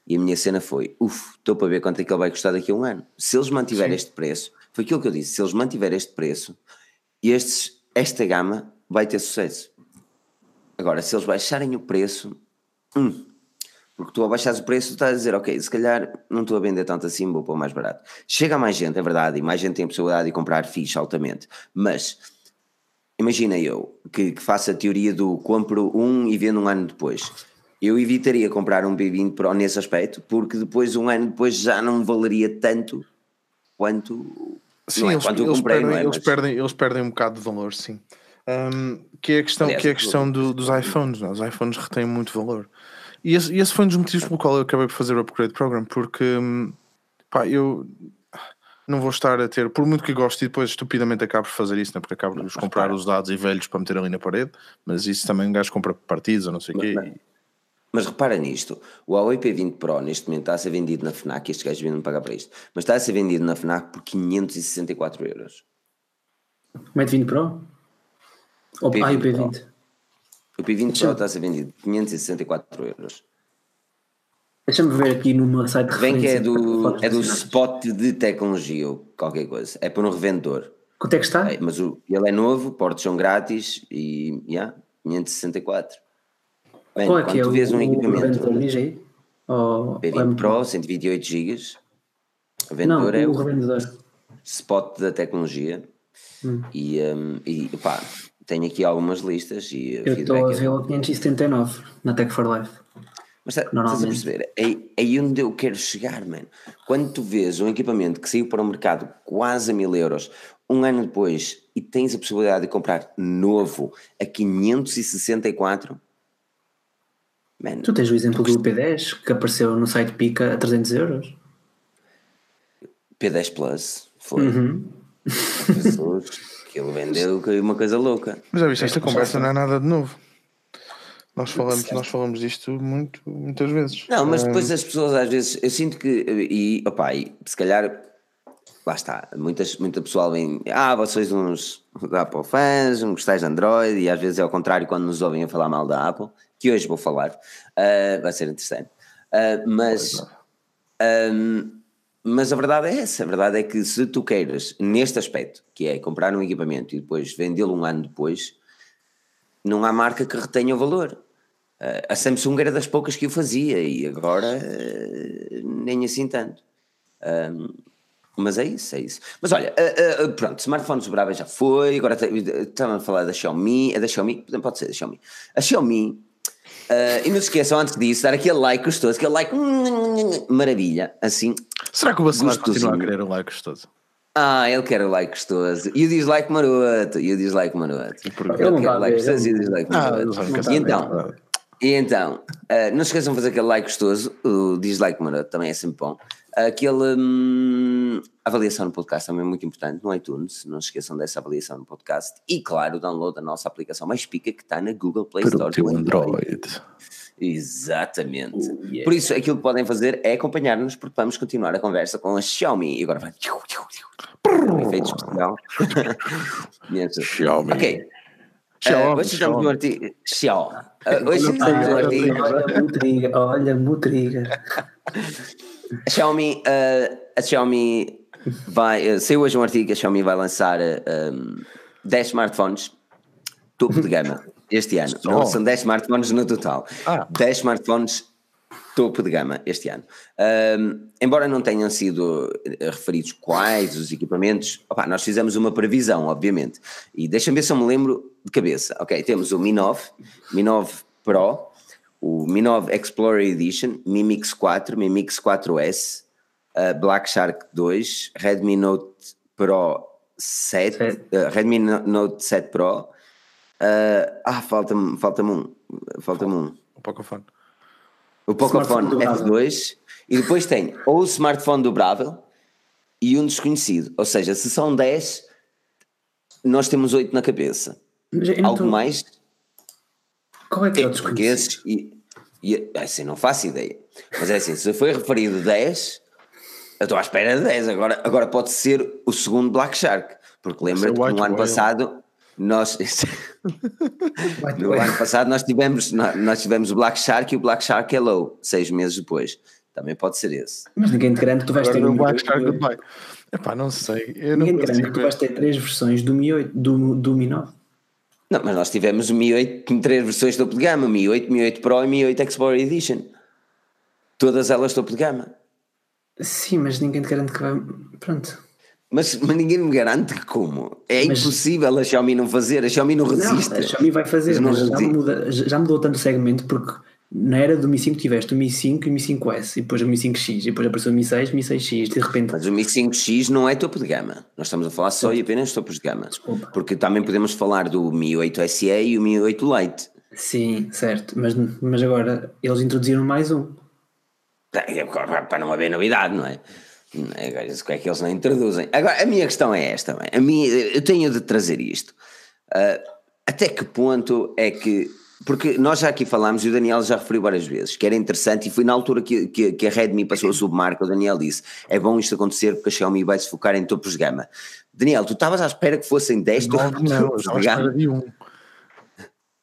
E a minha cena foi: uff, estou para ver quanto é que ele vai custar daqui a um ano. Se eles mantiverem este preço, foi aquilo que eu disse: se eles mantiverem este preço, estes, esta gama vai ter sucesso. Agora, se eles baixarem o preço, hum, porque tu ao baixares o preço, tu estás a dizer, ok, se calhar não estou a vender tanto assim, vou pôr mais barato. Chega a mais gente, é verdade, e mais gente tem a possibilidade de comprar fixe altamente, mas imagina eu que, que faço a teoria do compro um e vendo um ano depois. Eu evitaria comprar um B20 Pro nesse aspecto, porque depois, um ano depois, já não valeria tanto quanto. Sim, é, eles, quanto eles, comprei, perdem, é? eles, perdem, eles perdem um bocado de valor, sim. Um, que é a questão, Aliás, que é a questão do, dos iPhones. Não? É? Os iPhones retêm muito valor. E esse, esse, foi um dos motivos pelo qual eu acabei por fazer o upgrade program, porque hum, pá, eu não vou estar a ter, por muito que goste, e depois estupidamente acabo por fazer isso, né? porque acabo de comprar os dados e velhos para meter ali na parede, mas isso também um gajo compra partidos ou não sei o quê. Mas, mas repara nisto, o Huawei P20 Pro neste momento está a ser vendido na FNAC, estes gajos vêm pagar para isto, mas está a ser vendido na FNAC por 564 euros. O Mate 20 Pro? Ou P20 ah, o P20? O P20 Pro está a ser vendido por 564 euros. Deixa-me ver aqui no site de Vem que é do, é do spot de tecnologia ou qualquer coisa. É para um revendedor. Quanto é que está? É, mas o, ele é novo, portos são grátis e yeah, 564. Bem, Qual é que é tu vês o, um equipamento. O diz aí? Ou, P20 Pro, 128 GB. O revendedor Não, é o, o revendedor. spot da tecnologia. Hum. E, um, e pá, tenho aqui algumas listas e Eu estou a ver o 579 na Tech for Life. Mas tá, estás a perceber? É, é aí onde eu quero chegar, mano. Quando tu vês um equipamento que saiu para o mercado quase a mil euros, um ano depois, e tens a possibilidade de comprar novo a 564. Man, tu tens o exemplo do P10 que apareceu no site Pica a 300 euros. P10 Plus, foi. Uhum. que ele vendeu uma coisa louca. Mas já viste, esta conversa não é nada de novo. Nós falamos, nós falamos disto muito, muitas vezes. Não, mas depois as pessoas às vezes, eu sinto que, e opa, e, se calhar, lá está, muitas, muita pessoal vem, ah, vocês uns Apple fãs, uns gostais de Android, e às vezes é ao contrário quando nos ouvem a falar mal da Apple, que hoje vou falar, uh, vai ser interessante. Uh, mas, um, mas a verdade é essa, a verdade é que se tu queiras, neste aspecto, que é comprar um equipamento e depois vendê-lo um ano depois, não há marca que retenha o valor. Uh, a Samsung era das poucas que o fazia e agora uh, nem assim tanto. Um, mas é isso, é isso. Mas olha, uh, pronto, smartphones dobráveis já foi, agora estamos a falar da Xiaomi, é da Xiaomi, pode ser da Xiaomi. A Xiaomi, e não se esqueçam antes disso, dar aquele like gostoso, aquele like maravilha, assim. Será que o Bacelar continua a querer o like gostoso? Ah, ele quer o like gostoso. E o dislike maroto. E o dislike maroto. Ele quer o like gostoso e o dislike ah, maroto. e então, e então, uh, não se esqueçam de fazer aquele like gostoso, o dislike maroto também é sempre bom. Aquele hum, avaliação no podcast também é muito importante no iTunes, não se esqueçam dessa avaliação no podcast. E claro, o download da nossa aplicação mais pica que está na Google Play Store. Para o Android. Android. Exatamente. Uh, yeah. Por isso, aquilo que podem fazer é acompanhar-nos, porque vamos continuar a conversa com a Xiaomi. E agora vai. Efeito especial. <laughs> Xiaomi. Ok. Xiaomi. Uh, hoje estamos no artigo. Xiaomi. Uh, hoje estamos no artigo. Olha, Mutriga. Olha, Mutriga. A Xiaomi, uh, a Xiaomi vai. Uh, saiu hoje um artigo que a Xiaomi vai lançar um, 10 smartphones topo de gama este ano. Não são 10 smartphones no total. Ah. 10 smartphones topo de gama este ano. Ahm, embora não tenham sido eh, referidos quais os equipamentos, opá, nós fizemos uma previsão, obviamente. E deixa-me ver se eu me lembro de cabeça. Ok, temos o Mi 9, Mi 9 Pro, o Mi 9 Explorer Edition, Mi Mix 4, Mi Mix 4S, uh, Black Shark 2, Redmi Note Pro 7, Sete. uh, Redmi No- Note 7 Pro. uh, ah, falta-me falta um. Falta-me um. O Pocophone. O Pocophone Smartphone dobrável. F2 e depois tem ou o smartphone dobrável e um desconhecido. Ou seja, se são 10, nós temos 8 na cabeça. Não Algo tô- mais? Qual é que é o É, esses. E, e, assim, não faço ideia. Mas é assim, se foi referido 10, eu estou à espera de 10. Agora, agora pode ser o segundo Black Shark. Porque lembra-te que no ano Whale. passado. Nós, <laughs> no ano passado nós tivemos, nós tivemos o Black Shark e o Black Shark Hello, seis meses depois. Também pode ser esse. Mas ninguém te garante que tu vais ter Agora um o Black Shark 8. Goodbye. Epá, não sei. Eu não Ninguém te garante que tu vais ter três versões do Mi 8, do, do Mi 9. Não, mas nós tivemos o Mi 8 com três versões topo de gama: Mi 8, Mi 8 Pro e Mi 8 Explorer Edition. Todas elas topo de gama. Sim, mas ninguém te garante que vai. Pronto. Mas, mas ninguém me garante que como. É Mas- impossível a Xiaomi não fazer, a Xiaomi não Não, resiste. a Xiaomi vai fazer, Mas não mas já, muda, já mudou tanto o segmento porque na era do Mi 5 tiveste o Mi 5 e o Mi 5S e depois o Mi 5X e depois apareceu o Mi 6 Mi 6X de repente Mas o Mi 5X não é topo de gama. Nós estamos a falar só e apenas topos de gama. Desculpa. Porque também podemos falar do Mi 8 SE e o Mi 8 Lite. sim, certo, mas, mas agora eles introduziram mais um É, Para não haver novidade, não é? Agora, isso é que eles não introduzem. Agora, a minha questão é esta: bem. a minha, eu tenho de trazer isto. Ah, até que ponto é que. Porque nós já aqui falámos e o Daniel já referiu várias vezes que era interessante e foi na altura que, que, que a Redmi passou a submarca. O Daniel disse: é bom isto acontecer porque a Xiaomi vai se focar em topos de gama. Daniel, tu estavas à espera que fossem 10 Nove, topos não, eu de gama? de um.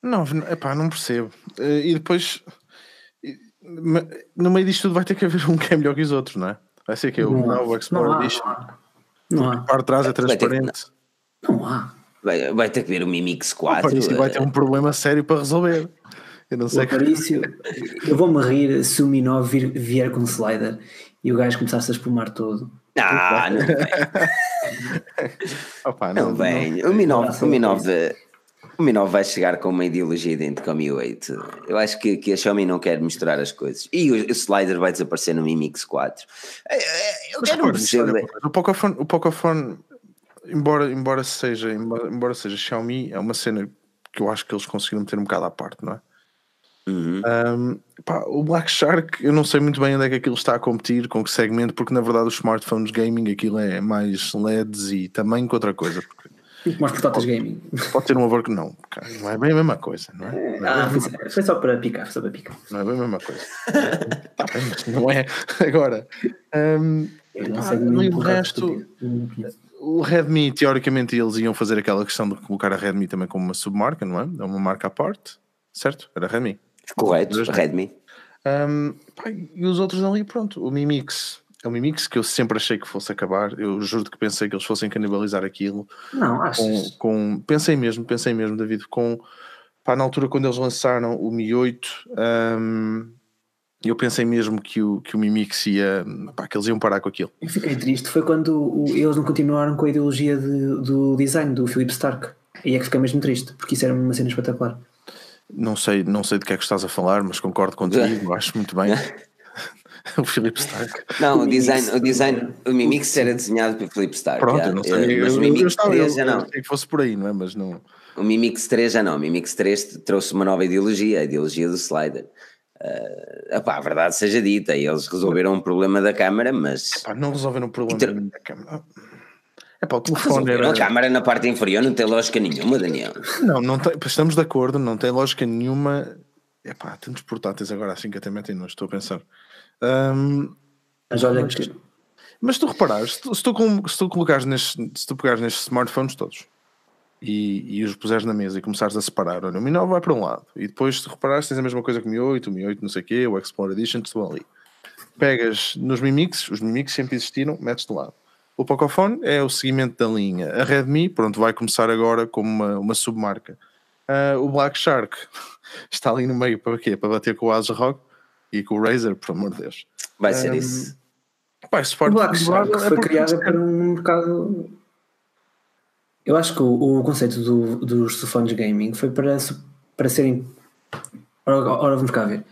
Não, epá, não percebo. Eh, E depois, no meio disto tudo vai ter que haver um que é melhor que os outros, não é? Vai ser que é o Não novo Explorer Não há, Edition. não A há, parte de trás é transparente. não há. Vai, vai ter que ver o Mi Mix O 4. Aparício vai eh, ter um problema sério para resolver. Eu não O sei que. Aparício, eu vou-me rir se o Mi 9 vir- vier com slider e o gajo começasse a espumar todo. Ah, não vem. <laughs> Opa, Não vem. O Mi 9, Não, o Mi não 9, o Mi 9 vai chegar com uma ideologia idêntica ao Mi 8. Eu acho que, que a Xiaomi não quer misturar as coisas. E o, o slider vai desaparecer no Mi Mix 4. Eh, eh, Eu Mas quero não percebo. O Pocophone, o Pocophone embora, embora, seja, embora, embora seja Xiaomi, é uma cena que eu acho que eles conseguiram meter um bocado à parte, não é? Uhum. Um, pá, o Black Shark, eu não sei muito bem onde é que aquilo está a competir, com que segmento, porque na verdade os smartphones gaming aquilo é mais LEDs e tamanho que outra coisa. porque Como os portáteis gaming. Pode ter um over que não, cara, não é bem a mesma coisa, não é? Não é, Ah, foi, foi só para picar, só para picar. não é bem a mesma coisa. <laughs> Tá bem, mas não é. <laughs> Agora, um, Eu não pá, sei no muito resto. O Redmi, teoricamente, eles iam fazer aquela questão de colocar a Redmi também como uma submarca, não é? É uma marca à parte, certo? Era Redmi. Correto, né? Redmi. Um, pá, e os outros ali, pronto, o Mi Mix. É o Mi Mix que eu sempre achei que fosse acabar. Eu juro que pensei que eles fossem canibalizar aquilo. Não, Com, achas? com- pensei mesmo, pensei mesmo, David, com pá, na altura quando eles lançaram o Mi 8, um, eu pensei mesmo que o, que o Mi Mix ia, pá, que eles iam parar com aquilo. Eu fiquei triste. Foi quando o- eles não continuaram com a ideologia de- do design do Philip Stark. E é que fiquei mesmo triste, porque isso era uma cena espetacular. Não sei, não sei de que é que estás a falar, mas concordo contigo, <laughs> acho muito bem. <laughs> o Philip Stark. Não, o Mi design, o design, o Mi Mix era desenhado por Philip Stark. Pronto, já. eu não Eh, sei. Mas eu, o Mi eu, Mix estava, 3 já eu não. que fosse por aí, não é? Mas não. O Mi Mix 3 já não. O Mi Mix 3 trouxe uma nova ideologia, a ideologia do slider. Uh, epá, a verdade seja dita, eles resolveram um problema da câmara, mas Pá, não resolveram o problema da câmera. É pá, o telefone era. a câmara na parte inferior, não tem lógica nenhuma, Daniel. Não, não tem, estamos de acordo, não tem lógica nenhuma. É pá, tantos portáteis agora assim que até metem nós, estou a pensar. Ahm, Mas olha Mas- que. mas tu reparares, se tu, se tu, com- se tu colocares nestes, se tu pegares nestes smartphones todos e, e os puseres na mesa e começares a separar, olha, o Mi 9 vai para um lado e depois se reparares tens a mesma coisa que o Mi 8, o Mi 8 não sei o quê, o Explorer Edition, estão ali. Pegas nos Mi Mix, os Mi Mix sempre existiram, metes de lado. O Pocophone é o seguimento da linha. A Redmi, pronto, vai começar agora como uma, uma submarca. Uh, o Black Shark <laughs> está ali no meio para quê? Para bater com o ASRock e com o Razer, por amor de Deus. Vai ser um, isso. Pá, o Black Shark é foi criada para um mercado. Eu acho que o, o conceito do, dos telefones gaming foi para, para serem. Ora, ora, vamos cá ver.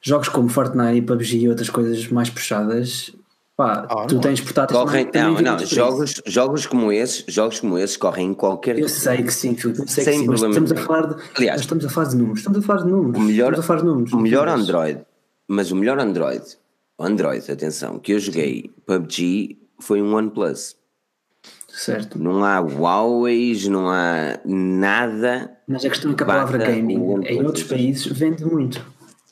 Jogos como Fortnite, PUBG e outras coisas mais puxadas Pá, oh, tu tens portáteis correm, não, não, jogos, jogos como esses, jogos como esses correm em qualquer Eu sei que sim, Filipe, sei sem que sim, mas estamos a falar de, Aliás, estamos a falar de números, estamos a falar de números. O melhor, estamos a falar de números, o melhor Android, mas o melhor Android, Android, atenção, que eu joguei PUBG foi um OnePlus. Certo. Não há Huawei, não há nada. Mas a questão é que a palavra gaming em outros países vende muito.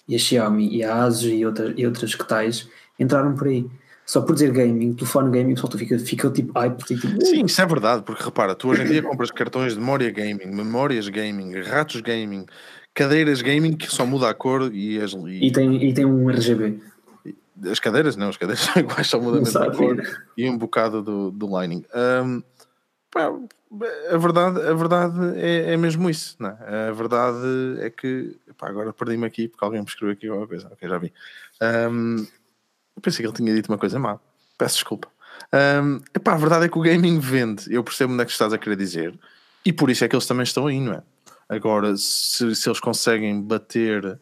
E a Xiaomi e a Asus e, outra, e outras que tais entraram por aí só por dizer gaming, telefone gaming, pessoal fica, fica tipo hype. Tipo. Sim, isso é verdade, porque repara, tu hoje em dia compras cartões de memória gaming, memórias gaming, ratos gaming, cadeiras gaming que só muda a cor e as. E, e tem, e tem um RGB. As cadeiras, não, as cadeiras <laughs> são iguais, só muda a cor e um bocado do, do lining. Um, pá, a verdade, a verdade é, é mesmo isso, não é? A verdade é que. Pá, agora perdi-me aqui porque alguém me escreveu aqui alguma coisa. Ok, já vi. Um, eu pensei que ele tinha dito uma coisa má. Peço desculpa. Um, epá, a verdade é que o gaming vende. Eu percebo onde é que estás a querer dizer. E por isso é que eles também estão aí, não é? Agora, se, se eles conseguem bater,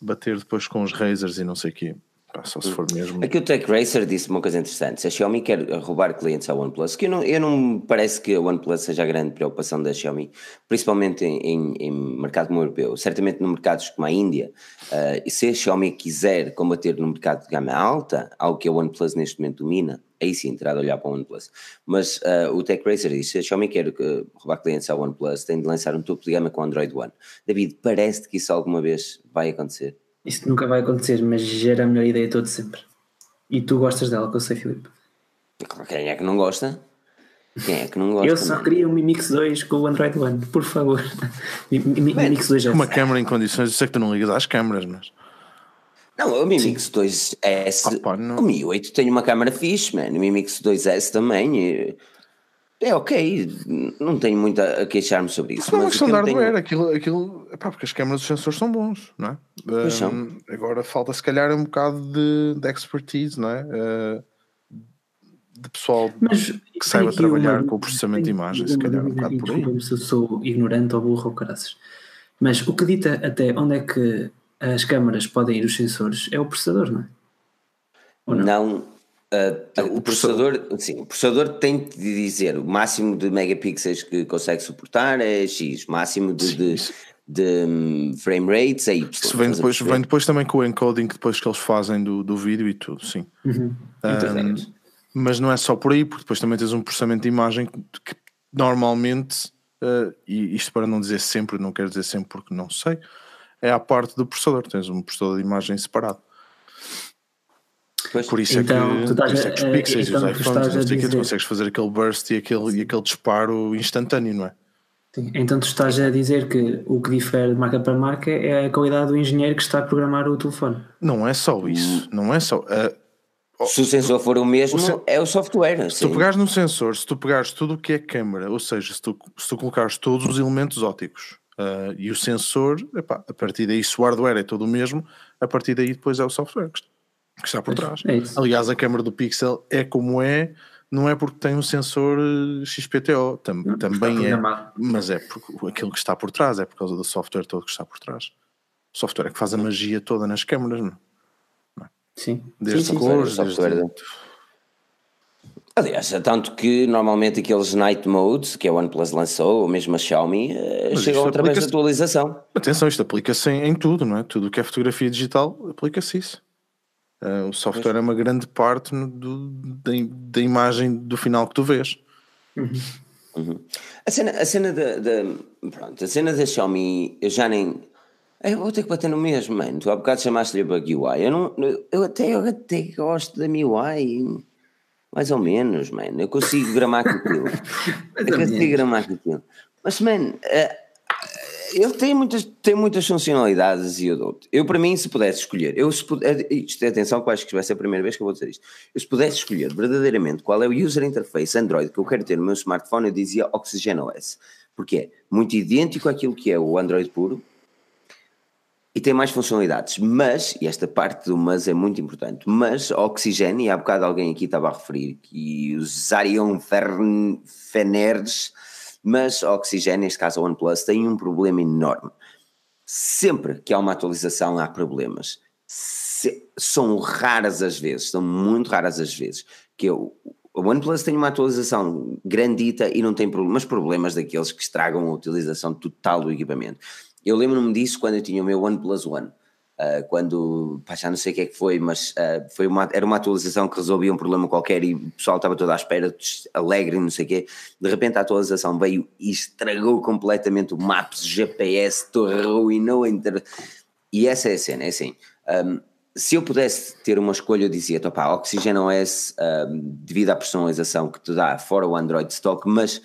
bater depois com os Razers e não sei o quê, Pá, só se for mesmo. Aqui o Tech Racer disse uma coisa interessante. Se a Xiaomi quer roubar clientes à OnePlus, que eu não, eu não me parece que a OnePlus seja a grande preocupação da Xiaomi, principalmente em, em, em mercado como europeu. Certamente no mercados como a Índia, uh, se a Xiaomi quiser combater no mercado de gama alta, algo que a OnePlus neste momento domina, aí sim terá de olhar para a OnePlus. Mas uh, o Tech Racer disse: se a Xiaomi quer uh, roubar clientes à OnePlus, tem de lançar um topo de gama com Android One. David, parece que isso alguma vez vai acontecer? Isso nunca vai acontecer, mas gera a melhor ideia toda sempre. E tu gostas dela, que eu sei, Filipe. Quem é que não gosta? Quem é que não gosta? Eu só queria um Mi Mix 2 com o Android One, por favor. Mi, Mi, Mi Mix 2 é Uma câmera em condições, eu sei que tu não ligas às câmeras, mas. Não, o Mi Mix 2S. Opa, o Mi 8 tem uma câmera fixe, mano. O Mi Mix 2S também. E é ok, não tenho muito a queixar-me sobre isso. Não é uma questão de hardware, tenho... aquilo, aquilo epá, porque as câmaras dos sensores são bons, não é? Um, agora falta se calhar um bocado de, de expertise, não é? Uh, de pessoal Mas, que saiba trabalhar uma, com o processamento de imagens, se calhar um bocado por aí. se eu sou ignorante ou burro ou caraças. Mas o que dita até onde é que as câmaras podem ir os sensores é o processador, não é? Ou não, não Uh, o, processador, sim, o processador tem de dizer o máximo de megapixels que consegue suportar é X, máximo de, de, de um, frame rates é Y. Isso vem depois, vem depois também com o encoding que depois que eles fazem do, do vídeo e tudo, sim. Uhum. Um, mas não é só por aí, porque depois também tens um processamento de imagem que, que normalmente, uh, e isto para não dizer sempre, não quero dizer sempre porque não sei, é a parte do processador, tens um processador de imagem separado. Pois. Por isso então, é que, tu estás é que os Pixels então, e os iPhones, não sei que tu consegues fazer aquele burst e aquele, e aquele disparo instantâneo, não é? Sim. Então tu estás a dizer que o que difere de marca para marca é a qualidade do engenheiro que está a programar o telefone. Não é só isso, não é só. Uh, se o sensor for o mesmo, o sen... é o software. Se sim. tu pegares no sensor, se tu pegares tudo o que é câmera, ou seja, se tu, se tu colocares todos os elementos ópticos uh, e o sensor, epá, a partir daí, se o hardware é todo o mesmo, a partir daí depois é o software que está por trás. É Aliás, a câmera do Pixel é como é, não é porque tem um sensor eh, XPTO, tam, não, também é, mas é porque aquilo que está por trás, é por causa do software todo que está por trás. O software é que faz a magia toda nas câmeras, não? É? Sim. Desde sim, sim, cores, desde... Aliás, tanto que normalmente aqueles night modes que a OnePlus lançou, ou mesmo a Xiaomi, eh, Mas chegam através da atualização. Atenção, isto aplica-se em, em, tudo, não é? Tudo que é fotografia digital, aplica-se isso. Uh, o software é uma grande parte do, da, da, imagem do final que tu vês. Uhum. Uhum. A cena, a cena da, da, pronto, a cena da Xiaomi, eu já nem. Eu vou ter que bater no mesmo, mano. Tu há bocado chamaste-lhe Bug UI. Eu, não, eu, até, eu até gosto da MIUI, mais ou menos, mano. Eu consigo gramar com aquilo. <laughs> eu consigo gramar com aquilo. Mas, mano, uh, ele tem muitas, tem muitas funcionalidades e eu dou Eu, para mim, se pudesse escolher, eu se puder, isto, atenção, que acho que vai ser a primeira vez que eu vou dizer isto. Eu, se pudesse escolher verdadeiramente qual é o user interface Android que eu quero ter no meu smartphone, eu dizia Oxygen OS. porque é muito idêntico àquilo que é o Android puro e tem mais funcionalidades. Mas, e esta parte do mas é muito importante, mas oxigênio, e há bocado alguém aqui estava a referir que usariam Fenerdes, mas oxigênio, neste caso o OnePlus, tem um problema enorme. Sempre que há uma atualização há problemas. Se, são raras as vezes, são muito raras as vezes que eu, o OnePlus tem uma atualização grandita e não tem problemas, problemas daqueles que estragam a utilização total do equipamento. Eu lembro-me disso quando eu tinha o meu OnePlus One. Uh, quando, pá, já não sei o que é que foi, mas uh, foi uma, era uma atualização que resolvia um problema qualquer e o pessoal estava todo à espera, alegre e não sei o quê. De repente a atualização veio e estragou completamente o Maps, GPS, torrou e não inter... E essa é a cena, é assim. Um, se eu pudesse ter uma escolha, eu dizia: opá, Oxygen OS, um, devido à personalização que te dá, fora o Android Stock, mas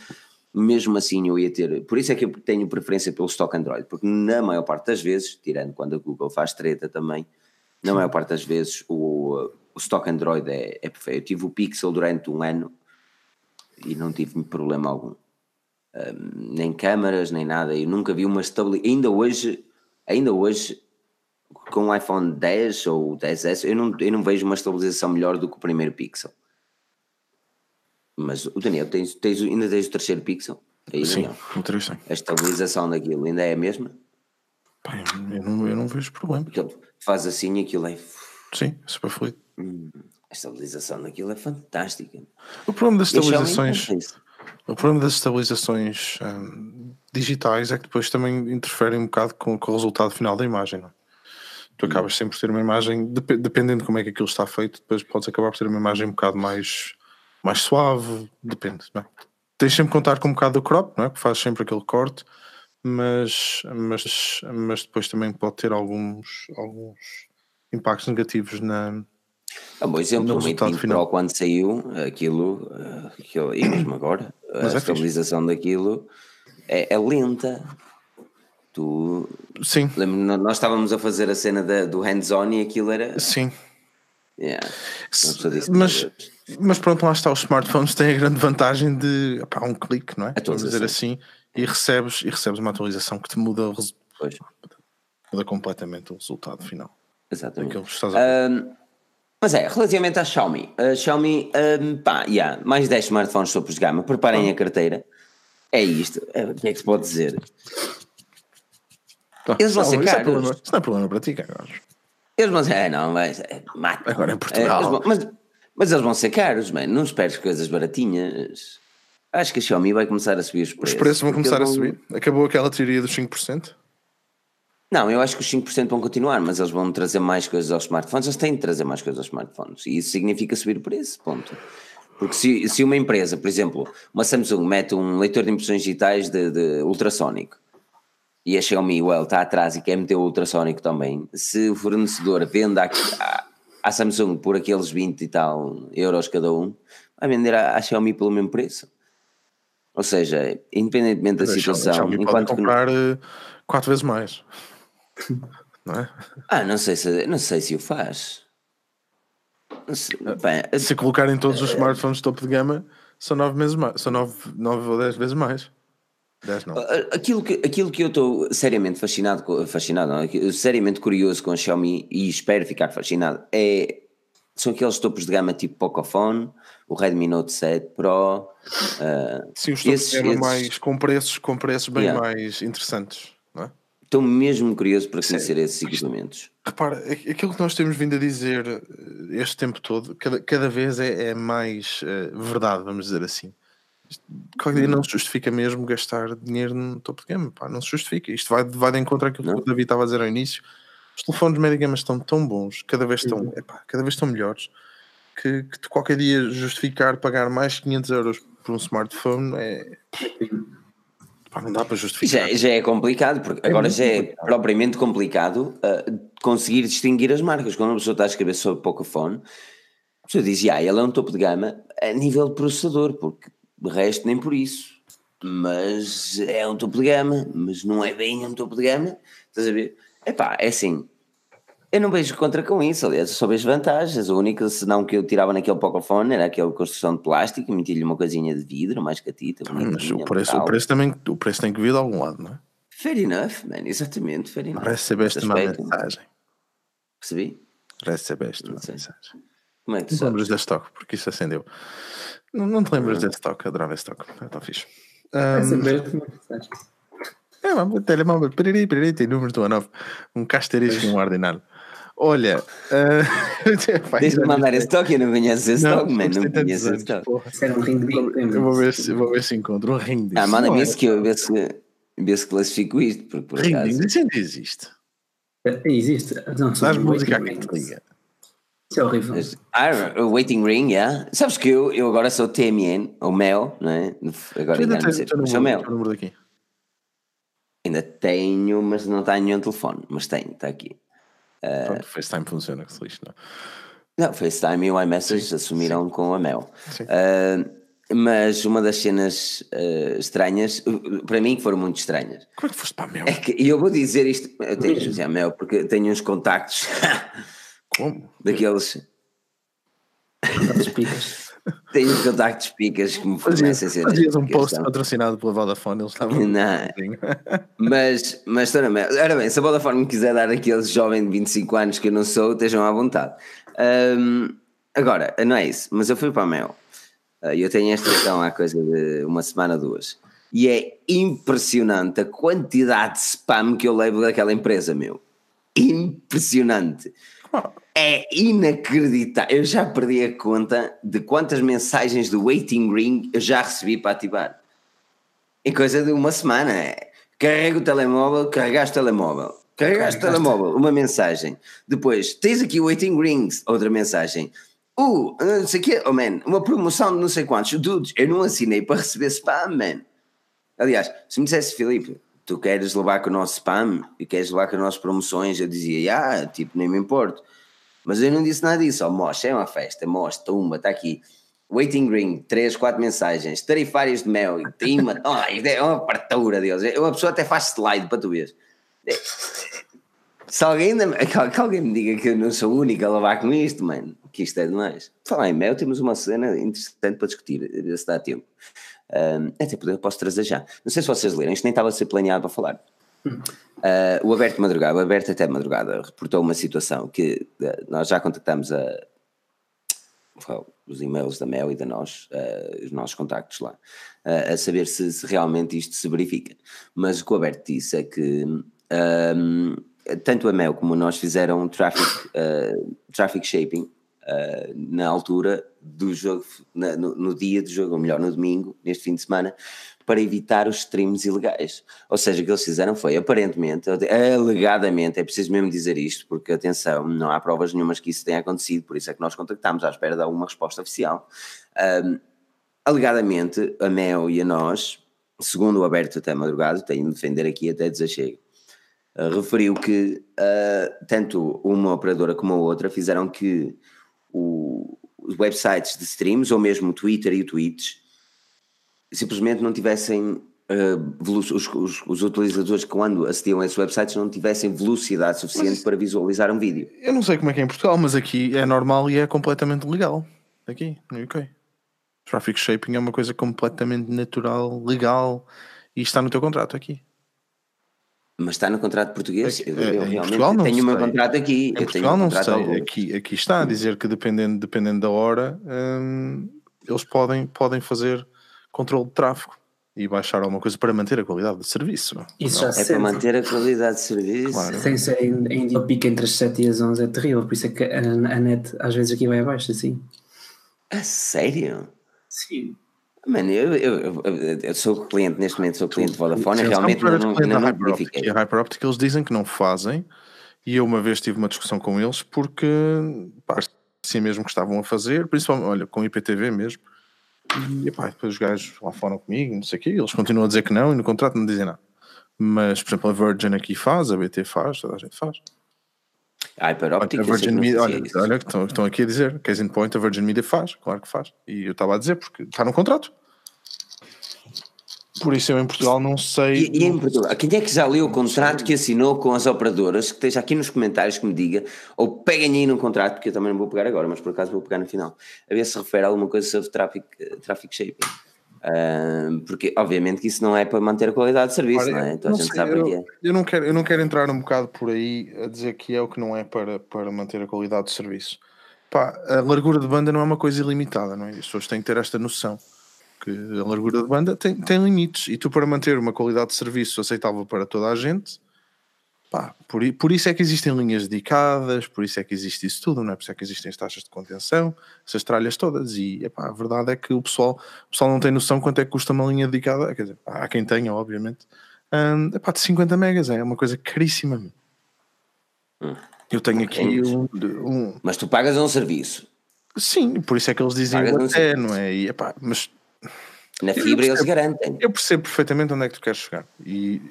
mesmo assim eu ia ter. Por isso é que eu tenho preferência pelo Stock Android, porque na maior parte das vezes, tirando quando a Google faz treta também, na maior parte das vezes o, o Stock Android é, é perfeito. Eu tive o Pixel durante um ano e não tive problema algum. Um, nem câmaras, nem nada. Eu nunca vi uma estabilidade. Ainda hoje, ainda hoje com o iPhone 10 ou 10S, eu não, eu não vejo uma estabilização melhor do que o primeiro Pixel. Mas o Daniel, tens, tens, ainda tens o terceiro Pixel? Aí, sim, Daniel? o A estabilização daquilo ainda é a mesma? Eu, não, eu não vejo problema. Aquilo, faz assim aquilo é. Sim, é super fluido. Hum, a estabilização daquilo é fantástica. O problema das estabilizações. O problema das estabilizações hum, digitais é que depois também interferem um bocado com, com o resultado final da imagem. Não? É? tu acabas sempre por ter uma imagem, dependendo de como é que aquilo está feito, depois podes acabar por ter uma imagem um bocado mais, mais suave, depende. Não é? Tens sempre que contar com um bocado do crop, não é? que faz sempre aquele corte, mas, mas, mas depois também pode ter alguns, alguns impactos negativos na. Um bom exemplo, o Mate final. Pro quando saiu, aquilo, aquilo e mesmo agora, <coughs> mas a é estabilização fixe. daquilo é, é lenta, Tu. Sim. Lembro, nós estávamos a fazer a cena da, do hands-on e aquilo era. Sim. Yeah. Mas, mas pronto, lá está. Os smartphones têm a grande vantagem de opá, um clique, não é? Vamos dizer assim, e recebes, e recebes uma atualização que te muda, pois. muda completamente o resultado final. Exatamente. Um, mas é, relativamente à Xiaomi, a Xiaomi, um, pá, yeah, mais 10 smartphones sopros de gama, preparem a carteira. É isto, é, o que é que se pode dizer? Eles vão ser caros. Isso, não é problema para ti, caros. Eles vão ser. É, não, mas. É, mata. Agora em Portugal. É, vão, mas, mas eles vão ser caros, man. Não esperes coisas baratinhas. Acho que a Xiaomi vai começar a subir os preços. Os preços vão começar vão... a subir. Acabou aquela teoria dos 5%? Não, eu acho que os 5% vão continuar, mas eles vão trazer mais coisas aos smartphones. Eles têm de trazer mais coisas aos smartphones. E isso significa subir o preço, ponto. Porque se, se uma empresa, por exemplo, uma Samsung mete um leitor de impressões digitais de, de ultrassónico e a Xiaomi well, está atrás e quer meter o ultrassónico também, se o fornecedor vende à, Samsung por aqueles 20 e tal euros cada um, vai vender à, Xiaomi pelo mesmo preço. Ou seja, independentemente da a situação, Xiaomi enquanto pode comprar que... 4 eh, vezes mais. <laughs> Não é? Ah, não sei se, não sei se o faz. Se, bem, se colocarem todos os smartphones topo de gama, são 9 meses mais, são 9, 9 ou 10 vezes mais. 10 não. Aquilo que, aquilo que eu estou seriamente fascinado, fascinado não, seriamente curioso com a Xiaomi e espero ficar fascinado é são aqueles topos de gama tipo Pocophone, o Redmi Note 7 Pro. Uh, Sim, os topos de gama esses... mais com preços, com preços bem yeah. mais interessantes, não é? Estou mesmo curioso para conhecer Sim. esses equipamentos. Repara, aquilo que nós temos vindo a dizer eh, este tempo todo, cada, cada vez é, é mais uh, verdade, vamos dizer assim. Qualquer dia não se justifica mesmo gastar dinheiro no topo de gama, pá, não se justifica. Isto vai, vai de encontro àquilo que o David estava a dizer ao início. Os telefones médio gama estão tão bons, cada vez estão, uhum. epá, cada vez estão melhores, que, que qualquer dia justificar pagar mais 500 euros por um smartphone é. Pá, não dá para justificar. Já, já é complicado, porque é agora já é complicado. propriamente complicado uh, conseguir distinguir as marcas. Quando uma pessoa está a escrever sobre Pocophone, a pessoa diz, ah, ele é um topo de gama a nível de processador, porque de resto, nem por isso. Mas é um topo de gama, mas não é bem um topo de gama. Estás a ver? Epá, é assim. Eu não vejo contra com isso, aliás, eu só vejo vantagens. O único senão que eu tirava naquele Pocophone era aquela construção de plástico, metia-lhe uma coisinha de vidro, mais catita. Mas o preço, o preço também o preço tem que vir de algum lado, não é? Fair enough, man, exatamente, fair enough. Recebeste uma mensagem. Percebi? Recebeste uma mensagem. Como é que tu sabes? da stock, porque isso acendeu. Não, não te lembras da stock, adorava a stock. É tão fixe. Um, como é é, mas telemóvel, piriri, piriri, tem números do A9. Um casterisco e um ordinário. Olha, <laughs> uh, vai, Deixa-me mandar esse toque, eu não conheço esse toque, man, mas não conheço esse toque. um Eu vou ver se, vou ver se encontro um ring disso. Ah, manda-me é? isso que eu ver se, ver se classifico isto, porque por Ring disso ainda existe. Existe. Não, Dás música aqui que liga. Isso é horrível. Ah, o Waiting Ring, yeah. Sabes que eu, eu agora sou TMN, ou Mel, não é? Agora ainda tens sei, sou Mel. número daqui. Ainda tenho, mas não tenho nenhum telefone, mas tenho, está aqui. Pronto, o FaceTime funciona, que se lixe, não. Não, FaceTime e o iMessage assumiram com a Mel. Sim. Ah, mas uma das cenas ah, estranhas, uh, para mim que foram muito estranhas, Como é que foste para a meu? é que, e eu vou dizer isto, eu tenho que dizer a Mel, porque tenho uns contactos <laughs> Como? daqueles, Aquelas picas. <laughs> tenho contactos picas que me fornecem cenas. fazias um post patrocinado pela Vodafone, eles estavam. Não. <laughs> Mas, mas estou na merda. Ora bem, se a Vodafone me quiser dar aquele jovem de 25 anos que eu não sou, estejam à vontade. Ahm, agora, não é isso, mas eu fui para a Mel. Ah, E eu tenho esta questão há coisa de uma semana, duas. E é impressionante a quantidade de spam que eu levo daquela empresa, meu. Impressionante. É inacreditável. Eu já perdi a conta de quantas mensagens do waiting ring eu já recebi para ativar. Em coisa de uma semana. é. Carrega o telemóvel, carregaste o telemóvel. Carregaste o telemóvel, uma mensagem. Depois, tens aqui o waiting rings, outra mensagem. Uh, não sei o quê, oh man, uma promoção de não sei quantos. Dudes, eu não assinei para receber spam, man. Aliás, se me dissesse, Filipe, tu queres levar com o nosso spam e queres levar com as nossas promoções, eu dizia, ah, tipo, nem me importo. Mas eu não disse nada disso, ó, mostra, é uma festa, mostra, uma, está aqui. Waiting ring, três, quatro mensagens, tarifários de mel, uma, <laughs> oh, é uma partura deles. Uma pessoa até faz slide para tu veres. Se alguém, que alguém me diga que eu não sou o único a levar com isto, mano, que isto é demais. Falar em mel, temos uma cena interessante para discutir, se dá tempo. Um, até poder, posso trazer já. Não sei se vocês leram, isto nem estava a ser planeado para falar. Uh, o Aberto Madrugada, o Aberto até Madrugada, reportou uma situação que uh, nós já contactamos a, well, os e-mails da Mel e da nós, uh, os nossos contactos lá, a saber se, se realmente isto se verifica. Mas o que o Aberto disse é que um, tanto a Mel como nós fizeram um traffic, traffic shaping uh, na altura do jogo, na- no, no dia do jogo, ou melhor, no domingo, neste fim de semana, para evitar os streams ilegais. Ou seja, o que eles fizeram foi, aparentemente, alegadamente, é preciso mesmo dizer isto, porque atenção, não há provas nenhumas que isso tenha acontecido, por isso é que nós contactámos à espera de alguma resposta oficial. Um, alegadamente, a Mel e a nós, segundo o Aberto até madrugada, tenho de defender aqui até desachego, uh, referiu que uh, tanto uma operadora como a outra fizeram que o- os websites de streams, ou mesmo o Twitter e o Twitch, simplesmente não tivessem uh, os, os- os utilizadores que quando acediam a esses websites não tivessem velocidade suficiente para visualizar um vídeo. Eu não sei como é que é em Portugal, mas aqui é normal e é completamente legal. Aqui, no UK. Traffic shaping é uma coisa completamente natural, legal e está no teu contrato aqui. Mas está no contrato português? Aqui- eu, é- eu em realmente Portugal não tenho o meu sei. contrato aqui. Em eu tenho Portugal um não contrato sei. algum. Aqui, aqui está a dizer que dependendo, dependendo da hora, hum, eles podem, podem fazer controle de tráfego e baixar alguma coisa para manter a qualidade do serviço. Isso já É para manter a qualidade de serviço. Claro. Sem ser em, em dia pica entre as 7 e as 11 é terrível, por isso é que a, a net às vezes aqui vai abaixo, assim. A sério? Sim. Mano, eu, eu, eu- sou cliente, neste momento sou cliente de Vodafone, Sim, realmente não, da não Hyperoptic. verifiquei. E a Hyperoptic eles dizem que não fazem e eu uma vez tive uma discussão com eles porque pá, assim mesmo que estavam a fazer, principalmente, olha, com IPTV mesmo e epá, depois os gajos lá falam comigo, não sei o quê, eles continuam a dizer que não e no contrato não dizem nada. Mas, por exemplo, a Virgin aqui faz, a BT faz, toda a gente faz. A Hyperoptic, a sei que Virgin Media, olha, olha, estão, estão aqui a dizer, case in point, a Virgin Media faz, claro que faz. E eu estava a dizer, porque está no contrato. Por isso eu em Portugal não sei. E, e em Portugal, quem é que já leu o contrato que assinou com as operadoras? Que esteja aqui nos comentários que me diga, ou peguem aí no contrato, porque eu também não vou pegar agora, mas por acaso vou pegar no final, a ver se refere a alguma coisa sobre traffic, traffic shaping. Uh, porque obviamente que isso não é para manter a qualidade de serviço, não é? Então não a gente sei, sabe que eu, é. eu não quero, eu não quero entrar um bocado por aí a dizer que é o que não é para, para manter a qualidade de serviço. Pá, a largura de banda não é uma coisa ilimitada, não é? As pessoas têm que ter esta noção que a largura de banda tem, tem limites e tu para manter uma qualidade de serviço aceitável para toda a gente, pá, por, por isso é que existem linhas dedicadas, por isso é que existe isso tudo, não é? Por isso é que existem as taxas de contenção, essas tralhas todas e epá, a verdade é que o pessoal, o pessoal não tem noção quanto é que custa uma linha dedicada, quer dizer, há quem tenha, obviamente, hum, epá, de 50 megas, é uma coisa caríssima. Hum. Eu tenho aqui Ok. um, um- Mas tu pagas um serviço. Sim, por isso é que eles dizem Pagas um serviço. não é? E, epá, mas Na fibra eles garantem. eu percebo perfeitamente onde é que tu queres chegar. E,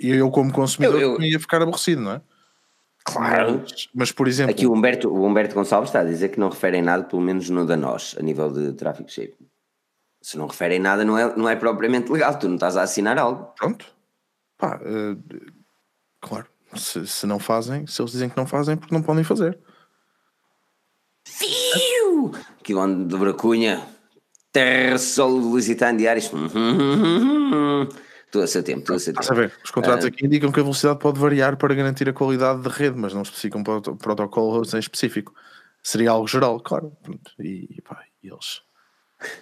e eu, como consumidor, Eu- eu- ia ficar aborrecido, não é? Claro. Mas, mas, por exemplo, Aqui o Humberto, o Humberto Gonçalves está a dizer que não referem nada, pelo menos no da nós, a nível de tráfico shape. Se não referem nada, não é, não é propriamente legal. Tu não estás a assinar algo. pronto, pá, eh, claro, se, se não fazem, se eles dizem que não fazem, porque não podem fazer. Fiu! Aqui onde de Bracunha, terra, sol, lusitano, diários. Tudo a seu tempo, tudo a seu Estás a tempo. ver? Os contratos Ah. aqui indicam que a velocidade pode variar para garantir a qualidade de rede, mas não especificam um proto- protocolo em específico. Seria algo geral, claro. E, pá, e eles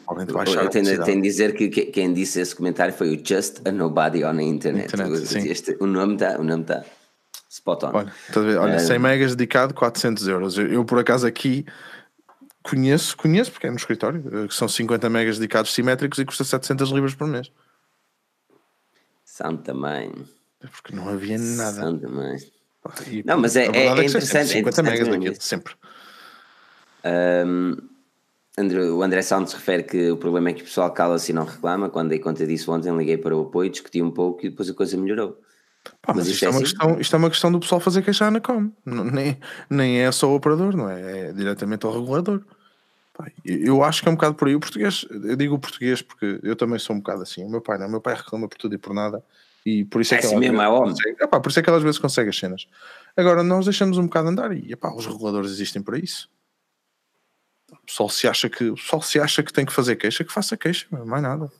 podem baixar a Eu tenho, tenho de dizer que, que- quem disse esse comentário foi o Just a Nobody on the Internet. Internet. Este- o nome está o nome tá spot on. Olha? Olha É. 100 megas dedicado, 400 euros. Eu, eu, por acaso aqui conheço, conheço porque é no escritório, eh, que são 50 megas dedicados simétricos e custa 700 libras por mês. Santa mãe. É Porque não havia nada. Santa mãe. E, Não, mas é- é- é interessante, é 50 interessante megas daquilo, sempre. Um, o André Santos refere que o problema é que o pessoal cala-se e não reclama. Quando dei conta disso ontem, liguei para o apoio, discuti um pouco e depois a coisa melhorou. Pá, mas Mas isto, isto é é uma assim? questão, isto é uma questão do pessoal fazer queixar na COM. Nem, nem é só o operador, não é? É diretamente ao regulador. Eu- acho que é um bocado por aí. O português, eu digo o português porque eu também sou um bocado assim. O meu pai não, o meu pai reclama por tudo e por nada. E por isso é, É que assim mesmo, é homem. consegue- Epá, por isso é que às vezes consegue as cenas. Agora, nós deixamos um bocado andar e epá, os reguladores existem para isso. O pessoal se acha que, pessoal se acha que tem que fazer queixa, que faça queixa, meu, mais nada.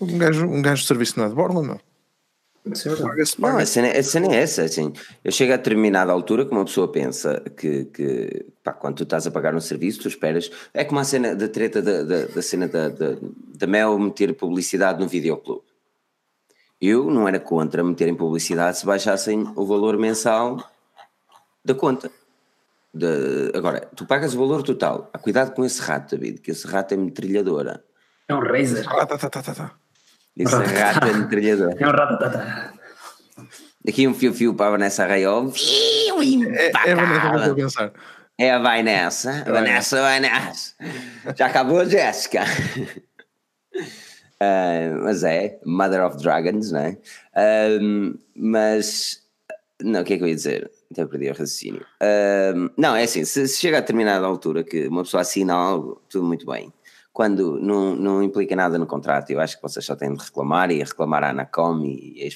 Um gajo, um gajo de serviço não é de borla, não. Isso é verdade. Paga-se, Não, paga a cena, a cena é essa. Assim, eu chego a determinada altura que uma pessoa pensa que, que pá, quando tu estás a pagar um serviço, tu esperas. É como a cena da treta da, da, da cena da, da, da Mel meter publicidade no videoclube. Eu não era contra meterem publicidade se baixassem o valor mensal da conta. De- agora, tu pagas o valor total. Ah, cuidado com esse rato, David, que esse rato é metralhadora. É um Razer. Ah, tá, tá, tá, tá, tá. Esse rato é metralhadora. É um. Aqui um fio-fio para a Vanessa Arraiol. É, é a Vanessa que eu estou a pensar. É a Vanessa. A Vanessa, Vanessa. Já acabou, Jéssica. Ah, mas é, Mother of Dragons, não é? Ahm, mas, não, o que é que eu ia dizer? Até perdi o raciocínio. Ahm, não, é assim, se, se chega a determinada altura que uma pessoa assina algo, tudo muito bem. Quando não, não implica nada no contrato, eu acho que vocês só têm de reclamar e reclamar à Anacom e, e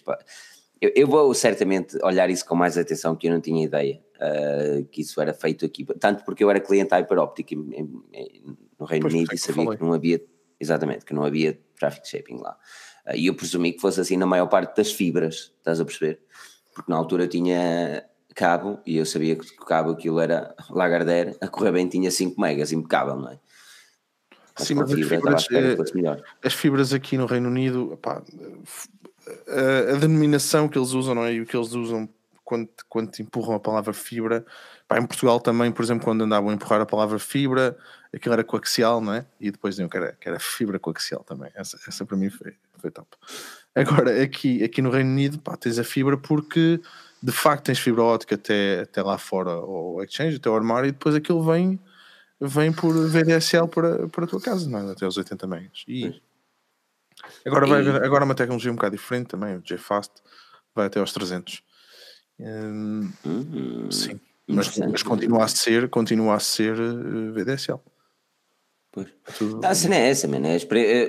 eu, eu vou certamente olhar isso com mais atenção, que eu não tinha ideia ah, que isso era feito aqui, tanto porque eu era cliente Hyperoptic em- em- no Reino Pois, Unido e é que eu sabia falei. que não havia, exatamente, que não havia traffic shaping lá. Ah, E eu presumi que fosse assim na maior parte das fibras, estás a perceber? Porque na altura eu tinha cabo e eu sabia que o cabo aquilo era Lagardère, a correr bem tinha 5 megas, impecável, não é? Sim, mas as fibras, eh, as fibras aqui no Reino Unido, pá, a, a denominação que eles usam, não é? E o que eles usam quando, quando te empurram a palavra fibra, pá, em Portugal também, por exemplo, quando andavam a empurrar a palavra fibra, aquilo era coaxial, não é? E depois diziam que era, que era fibra coaxial também. Essa, essa para mim foi, foi top. Agora, aqui, aqui no Reino Unido, pá, tens a fibra porque de facto tens fibra ótica até, até lá fora o exchange, até o armário, e depois aquilo vem, vem por VDSL para, para a tua casa, não é? Até os 80 megas. E agora vai E- agora uma tecnologia um bocado diferente também, o JFast vai até aos 300. Hum, Hum, sim, mas, mas continua a ser, continua a ser eh, VDSL. Pois. A cena é essa, mano. É,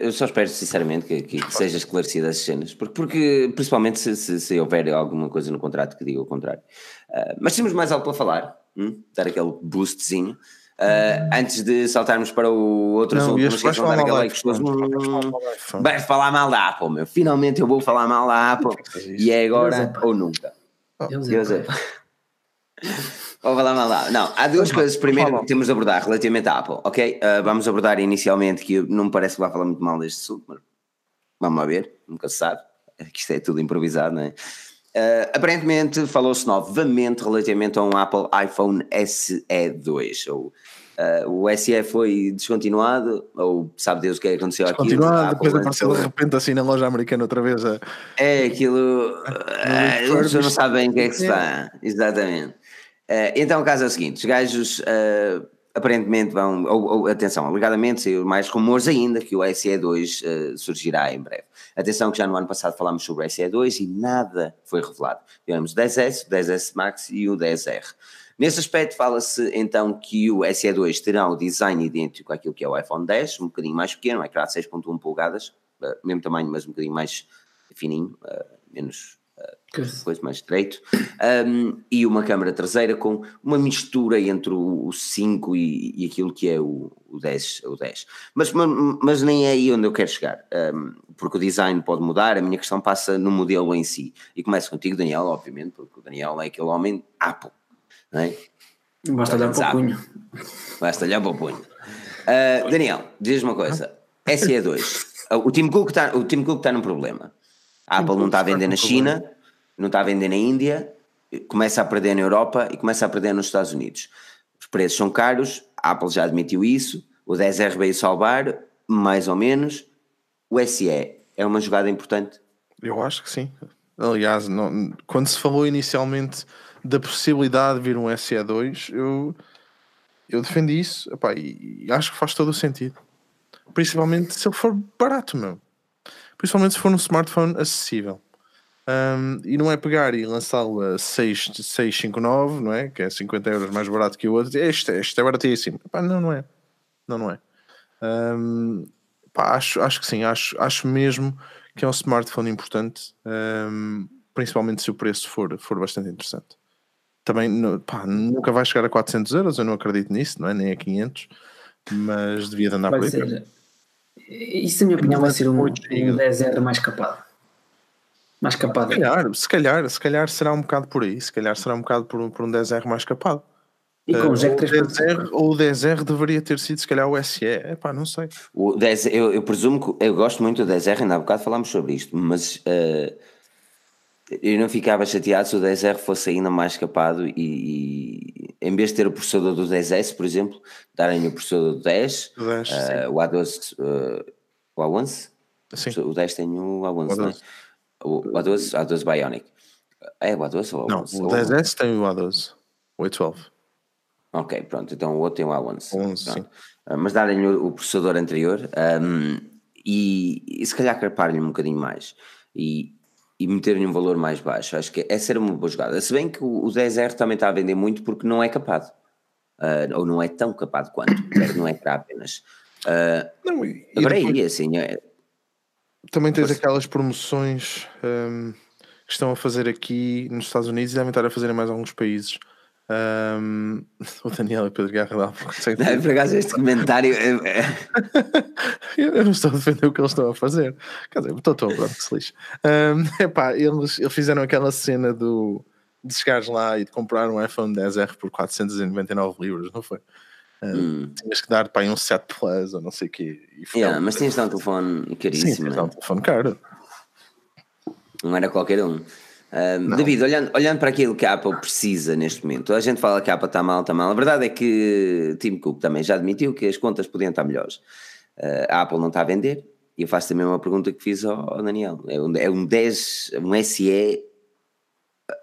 eu só espero sinceramente que, que, que seja esclarecida as cenas, porque, porque principalmente se, se, se, houver alguma coisa no contrato que diga o contrário. Uh, mas temos mais algo para falar, hum? dar aquele boostzinho. Uh, antes de saltarmos para o outro não, assunto, não vais falar mal da Apple. Vais falar mal da Apple, meu. Finalmente eu vou falar mal da Apple e é agora ou nunca. Deus, Deus é. <laughs> Vou falar mal lá. Não, há duas coisas primeiro que temos de abordar relativamente à Apple, ok? Uh, vamos abordar inicialmente, que não me parece que vai falar muito mal deste assunto, mas vamos lá ver, nunca se sabe, que isto é tudo improvisado, não é? Uh, aparentemente falou-se novamente relativamente a um Apple iPhone SE2, ou uh, o SE foi descontinuado, ou sabe Deus o que é que aconteceu aqui. Descontinuado, depois apareceu de repente assim na loja americana outra vez. A... É aquilo, uh, a pessoa não sabe bem o que é que se está, exatamente. Uh, então o caso é o seguinte: os gajos uh, aparentemente vão, ou, ou, atenção, alegadamente saiu mais rumores ainda que o SE2 uh, eh, surgirá em breve. Atenção que já no ano passado falámos sobre o SE2 e nada foi revelado. Tivemos o 10S, o 10S Max e o 10R. Nesse aspecto fala-se então que o SE2 terá o design idêntico àquilo que é o iPhone 10, um bocadinho mais pequeno, é claro, 6.1 polegadas, mesmo tamanho, mas um bocadinho mais fininho, menos coisa mais estreito, um, e uma câmara traseira com uma mistura entre o, 5 e, e, aquilo que é o, o, 10, o 10. Mas, mas nem é aí onde eu quero chegar, um, porque o design pode mudar, a minha questão passa no modelo em si. E começo contigo, Daniel, obviamente, porque o Daniel é aquele homem Apple, não é? Basta olhar para o punho. Basta olhar para o punho. Uh, Daniel, diz uma coisa, SE2, o Tim Cook está tá num problema. A Apple não está a vender na China, não está a vender na Índia, começa a perder na Europa e começa a perder nos Estados Unidos. Os preços são caros, a Apple já admitiu isso, o 10R veio salvar, mais ou menos. O SE é uma jogada importante? Eu acho que sim. Aliás, não, quando se falou inicialmente da possibilidade de vir um SE2, eu, eu defendi isso e acho que faz todo o sentido. Principalmente se ele for barato, meu. Principalmente se for um smartphone acessível. Um, e não é pegar e lançá-lo a 659, não é? Que é 50 euros mais barato que o outro. Este, este é baratíssimo. Pá, não, não é. Não, não é. Um, pá, acho, acho que sim. Acho, acho mesmo que é um smartphone importante, um, principalmente se o preço for, for bastante interessante. Também pá, nunca vai chegar a 400 euros, eu não acredito nisso, não é? Nem a 500, mas devia de andar vai por aí. Isso, na minha opinião, vai ser um, um 10R mais capado mais capado. Se calhar, se calhar, se calhar será um bocado por aí, se calhar será um bocado por, por um 10R mais capado. E com uh, o Jack 3.0 ou o 10R deveria ter sido se calhar o SE, é pá, não sei. O 10, eu, eu presumo que eu gosto muito do 10R, ainda há bocado falámos sobre isto, mas uh, eu não ficava chateado se o 10R fosse ainda mais capado e, e em vez de ter o processador do 10S, por exemplo, darem o processador do 10, o, 10 uh, o A12, o A11, sim. o 10 tem o A11, o A12. não é? O, A12, A12 Bionic. É o A12 ou Não, o 10S tem o A12. O A12. Ok, pronto. Então o outro tem o A11. 11, sim. Uh, mas darem-lhe o, o, processador anterior um, e, e, se calhar carpar-lhe um bocadinho mais e, e meter-lhe um valor mais baixo. Acho que essa era uma boa jogada. Se bem que o, o 10R também está a vender muito porque não é capado. Uh, ou não é tão capado quanto. <coughs> não é apenas. Uh, não, agora depois... aí, assim, é, também tens aquelas promoções um, que estão a fazer aqui nos Estados Unidos e devem estar a fazer em mais alguns países. Um, <laughs> o Daniel e Pedro Guerra dá não, por acaso este comentário <laughs> é... eu não estou a defender o que eles estão a fazer quer dizer, estou, estou pronto, que se lixe um, <laughs> epá, eles, eles fizeram aquela cena do, de chegares lá e de comprar um iPhone 10R por 499 libras, não foi? Hum. Tinhas que dar para um 7 Plus ou não sei o quê. Yeah, mas tinhas de dar um telefone caríssimo. Sim, tinhas de dar um telefone caro. Não era qualquer um. David, olhando, olhando para aquilo que a Apple precisa neste momento, a gente fala que a Apple está mal, está mal. A verdade é que Tim Cook também já admitiu que as contas podiam estar melhores. Uh, a Apple não está a vender. E eu faço também uma pergunta que fiz ao, ao Daniel: é um, é um 10, um SE,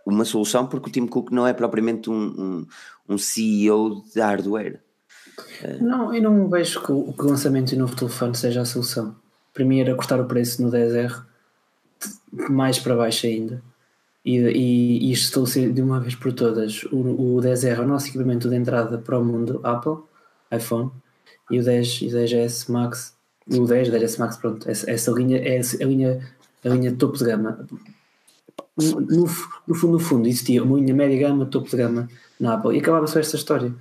uma solução, porque o Tim Cook não é propriamente um, um, um CEO de hardware. Não, eu não vejo que o, lançamento de novo telefone seja a solução. Para mim era cortar o preço no 10R mais para baixo ainda. E, e, e estabelecer de uma vez por todas. O, o 10R é o nosso equipamento de entrada para o mundo Apple, iPhone, e o 10 e o 10S Max, o 10, 10S Max, pronto, essa, essa linha é a linha, a linha topo de gama. No, no fundo, no fundo, existia uma linha média gama, topo de gama na Apple e acabava só esta história.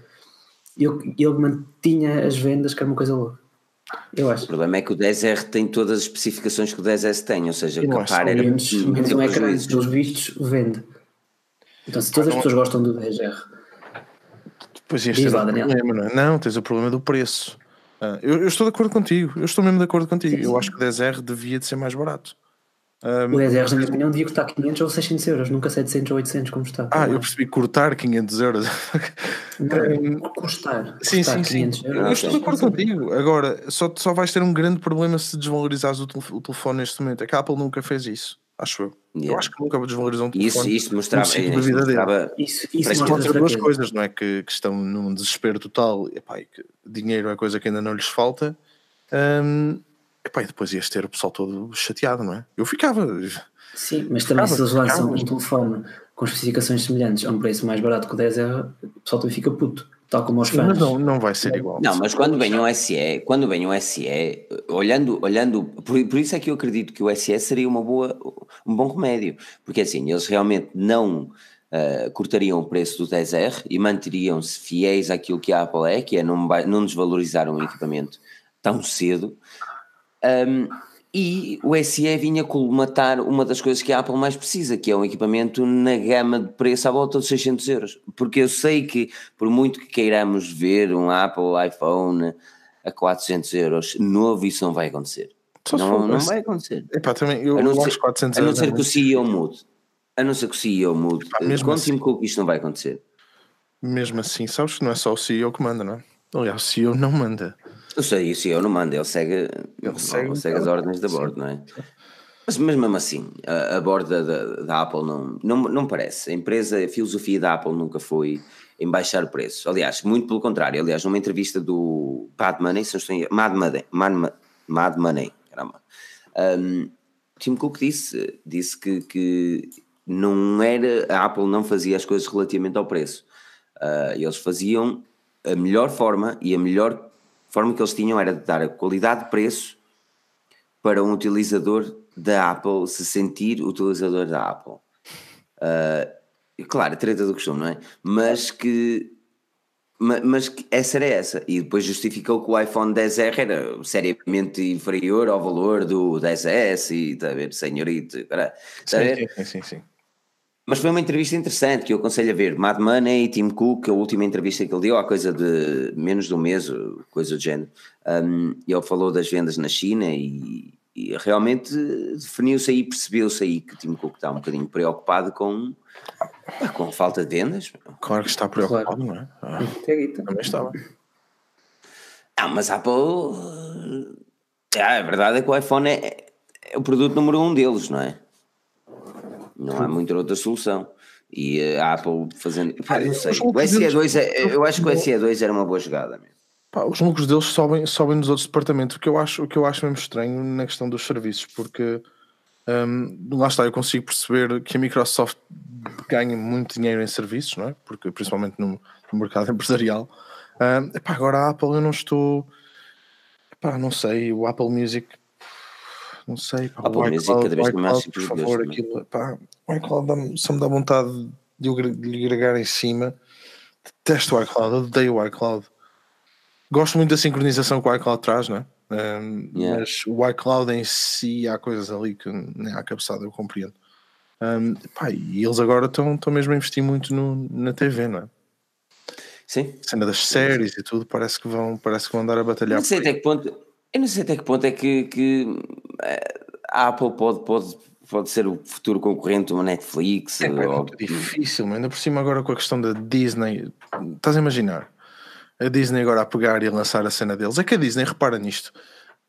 Ele, ele mantinha as vendas, que era uma coisa louca. Eu acho. O problema é que o 10R tem todas as especificações que o 10S tem, ou seja, Eu capar acho era menos, menos um ecrã, pelos vistos, vende. Então, se todas as pessoas gostam do 10R, Pois Diz este é lá, Daniel. problema, não é? Não, tens o problema do preço. Ah, eu, eu estou de acordo contigo, eu estou mesmo de acordo contigo. Sim, Eu sim. acho que o 10R devia de ser mais barato. O 10R, na minha opinião, devia custar 500 ou 600 euros, nunca 700 ou 800 como está. Ah, eu percebi cortar 500 euros. <laughs> Não, custar. Sim, custar sim, sim. 500 Eu euros. estou de acordo contigo. Agora, só, só vais ter um grande problema se desvalorizares o, o telefone neste momento. É que a Apple nunca fez isso, acho eu. Eu Yeah. acho que nunca desvalorizou um E Isso, telefone. isso mostrava, da isso vida dele. mostrava Isso, isso que mostra duas coisas, não é? Que, que estão num desespero total. Epá, e que dinheiro é coisa que ainda não lhes falta. Hum, epá, e depois ias ter o pessoal todo chateado, não é? Eu ficava. Sim, mas também Ficava, se eles lançam ficava. um telefone com especificações semelhantes a um preço mais barato que o 10R, o pessoal também fica puto, tal como os fãs. Mas não, não vai ser igual. Não, mas quando vem um SE, quando vem um SE, olhando, olhando, por, por isso é que eu acredito que o SE seria uma boa, um bom remédio, porque assim, eles realmente não ah, cortariam o preço do 10R e manteriam-se fiéis àquilo que a Apple é, que é não, não desvalorizar um equipamento tão cedo. Um, e o SE vinha colmatar uma das coisas que a Apple mais precisa, que é um equipamento na gama de preço à volta de 600 euros. Porque eu sei que, por muito que queiramos ver um Apple iPhone a 400 euros novo, isso não vai acontecer. Não, não vai acontecer. Epá, também, eu, A não ser- acho 400 A não ser é que o. CEO mude. A não ser que o CEO mude. o assim. Cook isto não vai acontecer. Mesmo assim, sabes que não é só o CEO que manda, não é? Aliás, o CEO não manda. Eu sei, o CEO não manda, ele segue, ele segue segue, as ordens da bordo, não é? Mas, mas mesmo assim, a, a borda da, da Apple não, não, não parece. A empresa, a filosofia da Apple nunca foi em baixar o preço. Aliás, muito pelo contrário. Aliás, numa entrevista do Mad Money, se não estou em Mad Money, Mad, Ma- Mad Money, caramba. Um, Tim Cook disse, disse que, que não era, a Apple não fazia as coisas relativamente ao preço. Ah, eles faziam a melhor forma e a melhor forma que eles tinham era de dar a qualidade de preço para um utilizador da Apple se sentir utilizador da Apple. E claro, a treta do costume, não é? Mas que, ma- mas que essa era essa. E depois justificou que o iPhone 10R era seriamente inferior ao valor do 10S e, está a ver, senhorito, está a ver? Sim, sim, sim, sim. Mas foi uma entrevista interessante que eu aconselho a ver. Mad Money e Tim Cook, a última entrevista que ele deu há coisa de menos de um mês, coisa do género. Um, e ele falou das vendas na China e, e realmente definiu-se aí, percebeu-se aí que Tim Cook está um bocadinho preocupado com, com a falta de vendas. Claro que está preocupado, Claro. não é? Ah, também estava. Ah, mas a Apple. Ah, a verdade é que o iPhone é, é o produto número um deles, não é? Não há muita outra solução. E a Apple fazendo. Pá, não sei. O outros SE2, é, eu acho que o SE2 era uma boa jogada mesmo. Pá, os lucros deles sobem, sobem nos outros departamentos, o que, eu acho, o que eu acho mesmo estranho na questão dos serviços, porque hum, lá está, eu consigo perceber que a Microsoft ganha muito dinheiro em serviços, não é? Porque, principalmente no, no mercado <laughs> empresarial. Hum, epá, agora a Apple eu não estou. Epá, não sei, o Apple Music. Não sei, pá, Apple o iCloud, cada vez mais iCloud, por favor, é? aquilo, pá, o iCloud dá-me- só me dá vontade de, eu, lhe agregar em cima. Detesto o iCloud, odeio o iCloud. Gosto muito da sincronização que o iCloud traz, não é? Um, Yeah. Mas o iCloud em si há coisas ali que nem há cabeçada, eu compreendo. Um, pá, e eles agora estão mesmo a investir muito no, na TV, não é? Sim. cena das séries e tudo, parece que vão, parece que vão andar a batalhar. Não sei até que ponto. Eu não sei até que ponto é que, que eh, a Apple pode, pode, pode ser o futuro concorrente de uma Netflix. É, é ou- muito difícil, mas ainda por cima agora com a questão da Disney, estás a imaginar? A Disney agora a pegar e a lançar a cena deles. É que a Disney, repara nisto,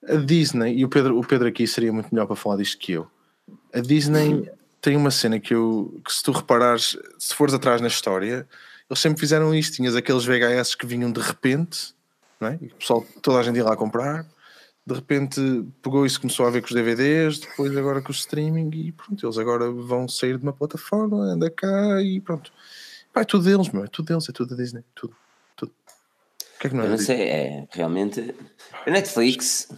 a Disney, e o Pedro, o Pedro aqui seria muito melhor para falar disto que eu. A Disney tem uma cena que eu, que se tu reparares, se fores atrás na história, eles sempre fizeram isto, tinhas aqueles VHS que vinham de repente, não é? E o pessoal, toda a gente ia lá comprar, de repente pegou isso, começou a ver com os DVDs, depois agora com o streaming e pronto, eles agora vão sair de uma plataforma, anda cá e pronto. Pá, é tudo deles, meu, é tudo deles, é tudo da Disney, tudo. tudo. que é que não é Eu não sei, é realmente. A Netflix.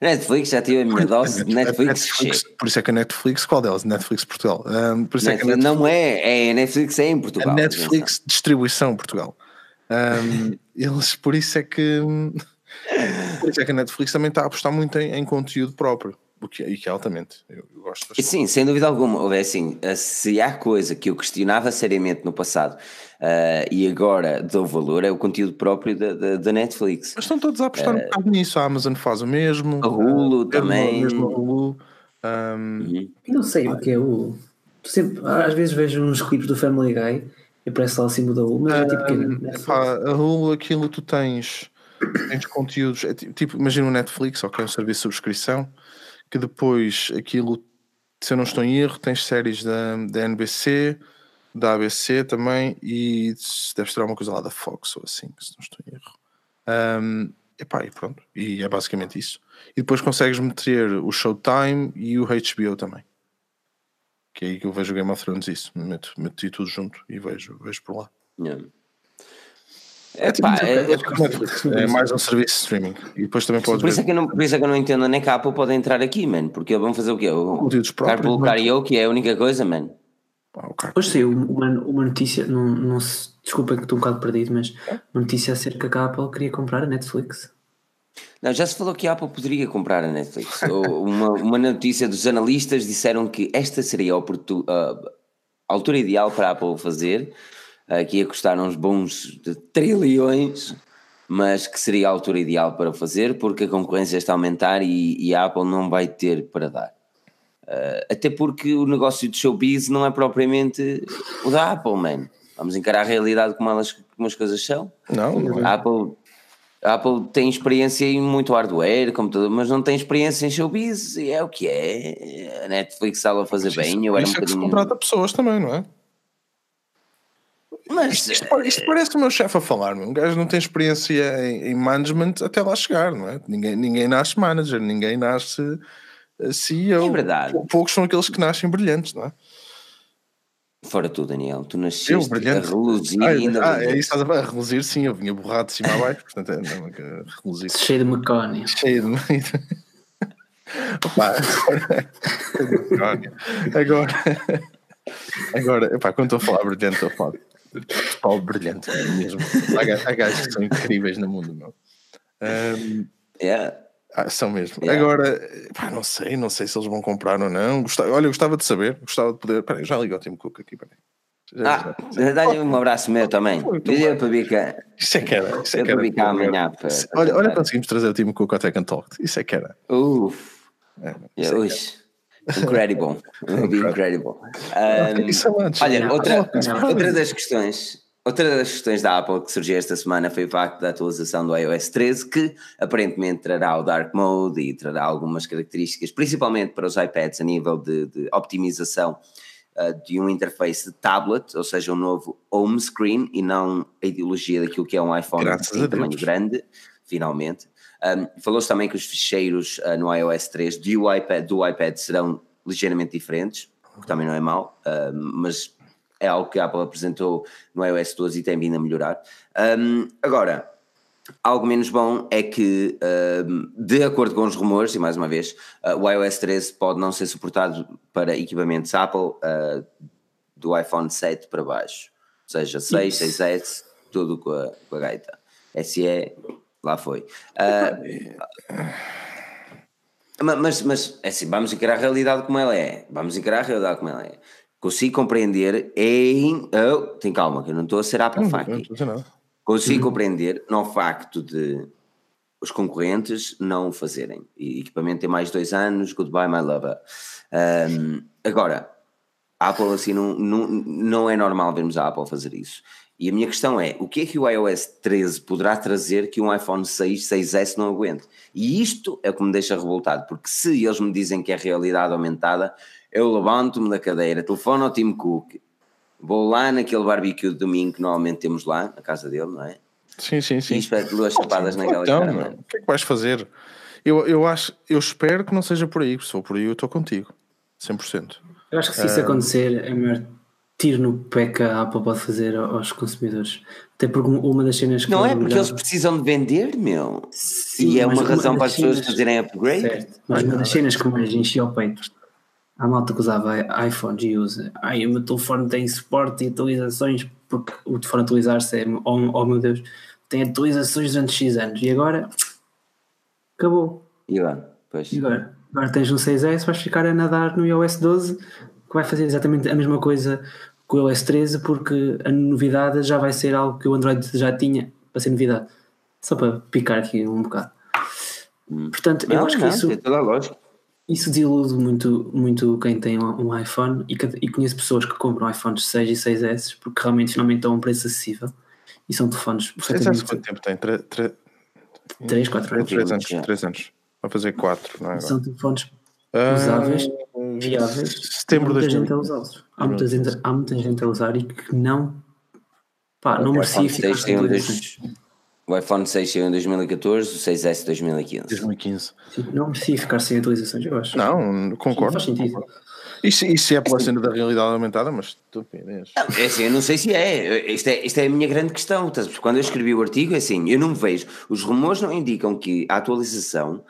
A Netflix já tive a minha dose de Netflix. Netflix- por isso é que a Netflix, qual delas? Netflix Portugal. Um, por isso é que a Netflix- Netflix, Não é, é a Netflix é em a Portugal. Netflix distribuição Portugal. Um, <laughs> eles, por isso é que por isso é que a Netflix também está a apostar muito em, em conteúdo próprio, o que, é- e que é altamente. Eu, eu gosto bastante. Sim, sem dúvida alguma. Ou é assim, eh, se há coisa que eu questionava seriamente no passado eh, e agora dou valor, é o conteúdo próprio da, da, da Netflix. Mas estão todos a apostar um bocado nisso. A Amazon faz o mesmo. A Hulu uh, também. Mesmo Hulu. Um, Eu não sei o que é o. Sempre, às vezes vejo uns clipes do Family Guy e aparece lá assim da U, mas é tipo que é a Hulu, aquilo tu tens, tens conteúdos, é ti- tipo, imagina o Netflix, ok, um serviço de subscrição, que depois aquilo, se eu não estou em erro, tens séries da, da NBC, da ABC também, e deves ter alguma coisa lá da Fox ou assim, se não estou em erro. Um, epá, e pronto, e é basicamente isso. E depois consegues meter o Showtime e o HBO também. Que é aí que eu vejo o Game of Thrones isso, meto, meto tudo junto e vejo, vejo por lá. Yeah. É, tipo, Epá, é- é Netflix, é mais um serviço de streaming. E depois também podes Por isso, é que eu não, por isso é que eu não entendo nem que a Apple pode entrar aqui, mano. Porque vão fazer o quê? O conteúdos próprios. Carpool Karaoke é a única coisa, mano. Hoje saiu uma, uma notícia, não, não se, desculpa que estou um bocado perdido, mas uma notícia acerca que a Apple queria comprar a Netflix. Não, já se falou que a Apple poderia comprar a Netflix. <laughs> Uma, uma notícia dos analistas disseram que esta seria a, oportu- a altura ideal para a Apple fazer, que ia custar uns bons trilhões, mas que seria a altura ideal para fazer, porque a concorrência está a aumentar e, e a Apple não vai ter para dar. Eh, até porque o negócio de showbiz não é propriamente o da Apple, man. Vamos encarar a realidade como, elas, como as coisas são. Não, não é. A Apple, a Apple tem experiência em muito hardware, computador, mas não tem experiência em showbiz, e é o que é. A Netflix estava a fazer bem, eu era um Isso é que se contrata pessoas também, não é? Mas Isto, isto pare- isto parece o meu chefe a falar, meu. um gajo não tem experiência em, em management até lá chegar, não é? Ninguém, ninguém nasce manager, ninguém nasce eh, CEO. É verdade. Pou- Poucos são aqueles que nascem brilhantes, não é? fora tu, Daniel, tu Eu, nasceste a brilhante. reluzir Ah, e ainda. ah, é brilhante. isso, estás a a reluzir, sim, eu vinha borrado de cima a baixo, portanto é não, é que reluzir. Cheio de mecónia. cheio de. Opa, <laughs> agora, agora, agora epá, quando estou a falar brilhante, estou a falar pessoal brilhante mesmo. Há ga- há gajos que são incríveis no mundo, não? Ahm, Yeah. ah, são mesmo. Yeah. Agora, epá, não sei, não sei se eles vão comprar ou não. Gostava, olha, eu gostava de saber, gostava de poder. Peraí, já ligo ao Tim Cook aqui, peraí. Já- Ah, dá-lhe um abraço meu também. Diz para vir cá. Isso é que era. Isso é que era. cá amanhã para- para Olha, olha, conseguimos trazer o Tim Cook ao Tech and Talk. Isso é que era. Uf, É, isso é que. Incredible. Will <laughs> be incredible. Um, much. Olha, Yeah. outra, Yeah. outra das questões. Outra das questões da Apple que surgiu esta semana foi o facto da atualização do iOS 13, que aparentemente trará o Dark Mode e trará algumas características, principalmente para os iPads, a nível de, de optimização uh, de um interface de tablet, ou seja, um novo home screen e não a ideologia daquilo que é um iPhone a tamanho grande, finalmente. Um, Falou-se também que os ficheiros uh, no iOS 3 do iPad, do iPad serão ligeiramente diferentes, o que também não é mau, uh, mas é algo que a Apple apresentou no iOS 12 e tem vindo a melhorar. Um, agora, algo menos bom é que, de acordo com os rumores, e mais uma vez, uh, o iOS 13 pode não ser suportado para equipamentos Apple uh, do iPhone 7 para baixo, ou seja, 6, 6S, tudo com a, com a gaita. SE, lá foi. Uh, ma- mas, mas, é assim, vamos encarar a realidade como ela é. Vamos encarar a realidade como ela é. Consigo compreender em. Oh, tem calma, que eu não estou a ser não aqui. Consigo compreender no facto de os concorrentes não o fazerem. E equipamento tem mais dois anos, goodbye my lover. Um, agora, a Apple assim não, não, não é normal vermos a Apple fazer isso. E a minha questão é, o que é que o iOS 13 poderá trazer que um iPhone 6, 6S não aguente? E isto é o que me deixa revoltado, porque se eles me dizem que é realidade aumentada, eu levanto-me da cadeira, telefono ao Tim Cook, vou lá naquele barbecue de domingo que normalmente temos lá, na casa dele, não é? Sim, sim, sim. E espeto duas chapadas naquela Então, cara, meu, mano. o que é que vais fazer? Eu, eu acho, eu espero que não seja por aí, se for por aí eu estou contigo. 100%. Eu acho que se isso acontecer, a maior tiro no pé que a Apple pode fazer aos consumidores. Até porque uma das cenas que. Não é porque eles precisam de vender, meu. Sim, e é uma razão das para as pessoas cenas- fazerem upgrade. Certo, mas uma das cenas que mais enchia o peito à malta que usava iPhones e usa. Ai, o meu telefone tem suporte e atualizações, porque o telefone atualizar-se é, oh, oh meu Deus, tem atualizações durante X anos e agora acabou. E lá, pois. E agora? Agora tens um 6S, vais ficar a nadar no iOS 12, que vai fazer exatamente a mesma coisa que o iOS 13, porque a novidade já vai ser algo que o Android já tinha para ser novidade. Só para picar aqui um bocado. Portanto, eu Não, acho que não, isso, tem toda a lógica. isso desilude muito, muito quem tem um iPhone e, que- e conheço pessoas que compram iPhones 6 e 6S porque realmente finalmente estão a um preço acessível e são telefones perfeitamente quanto tempo tem? Tre- tre- 3, 4 anos. Três anos. Vai fazer quatro, não é? São telefones Ah, usáveis, viáveis. Setembro há muita gente a usá-los. Há muita, gente, há muita gente a usar e que não, pá, não O merecia ficar 6 sem saiu em atualizações. dois- O iPhone 6 saiu em 2014, o 6S 2015. 2015. Sim, Não merecia ficar sem atualizações, eu acho. Não, concordo. Faz sentido. Isso, isso é pela cena da realidade aumentada, mas estupidez. É assim, eu não sei se é. Isto é, isto é a minha grande questão. Quando eu escrevi o artigo, é assim, eu não vejo. Os rumores não indicam que a atualização.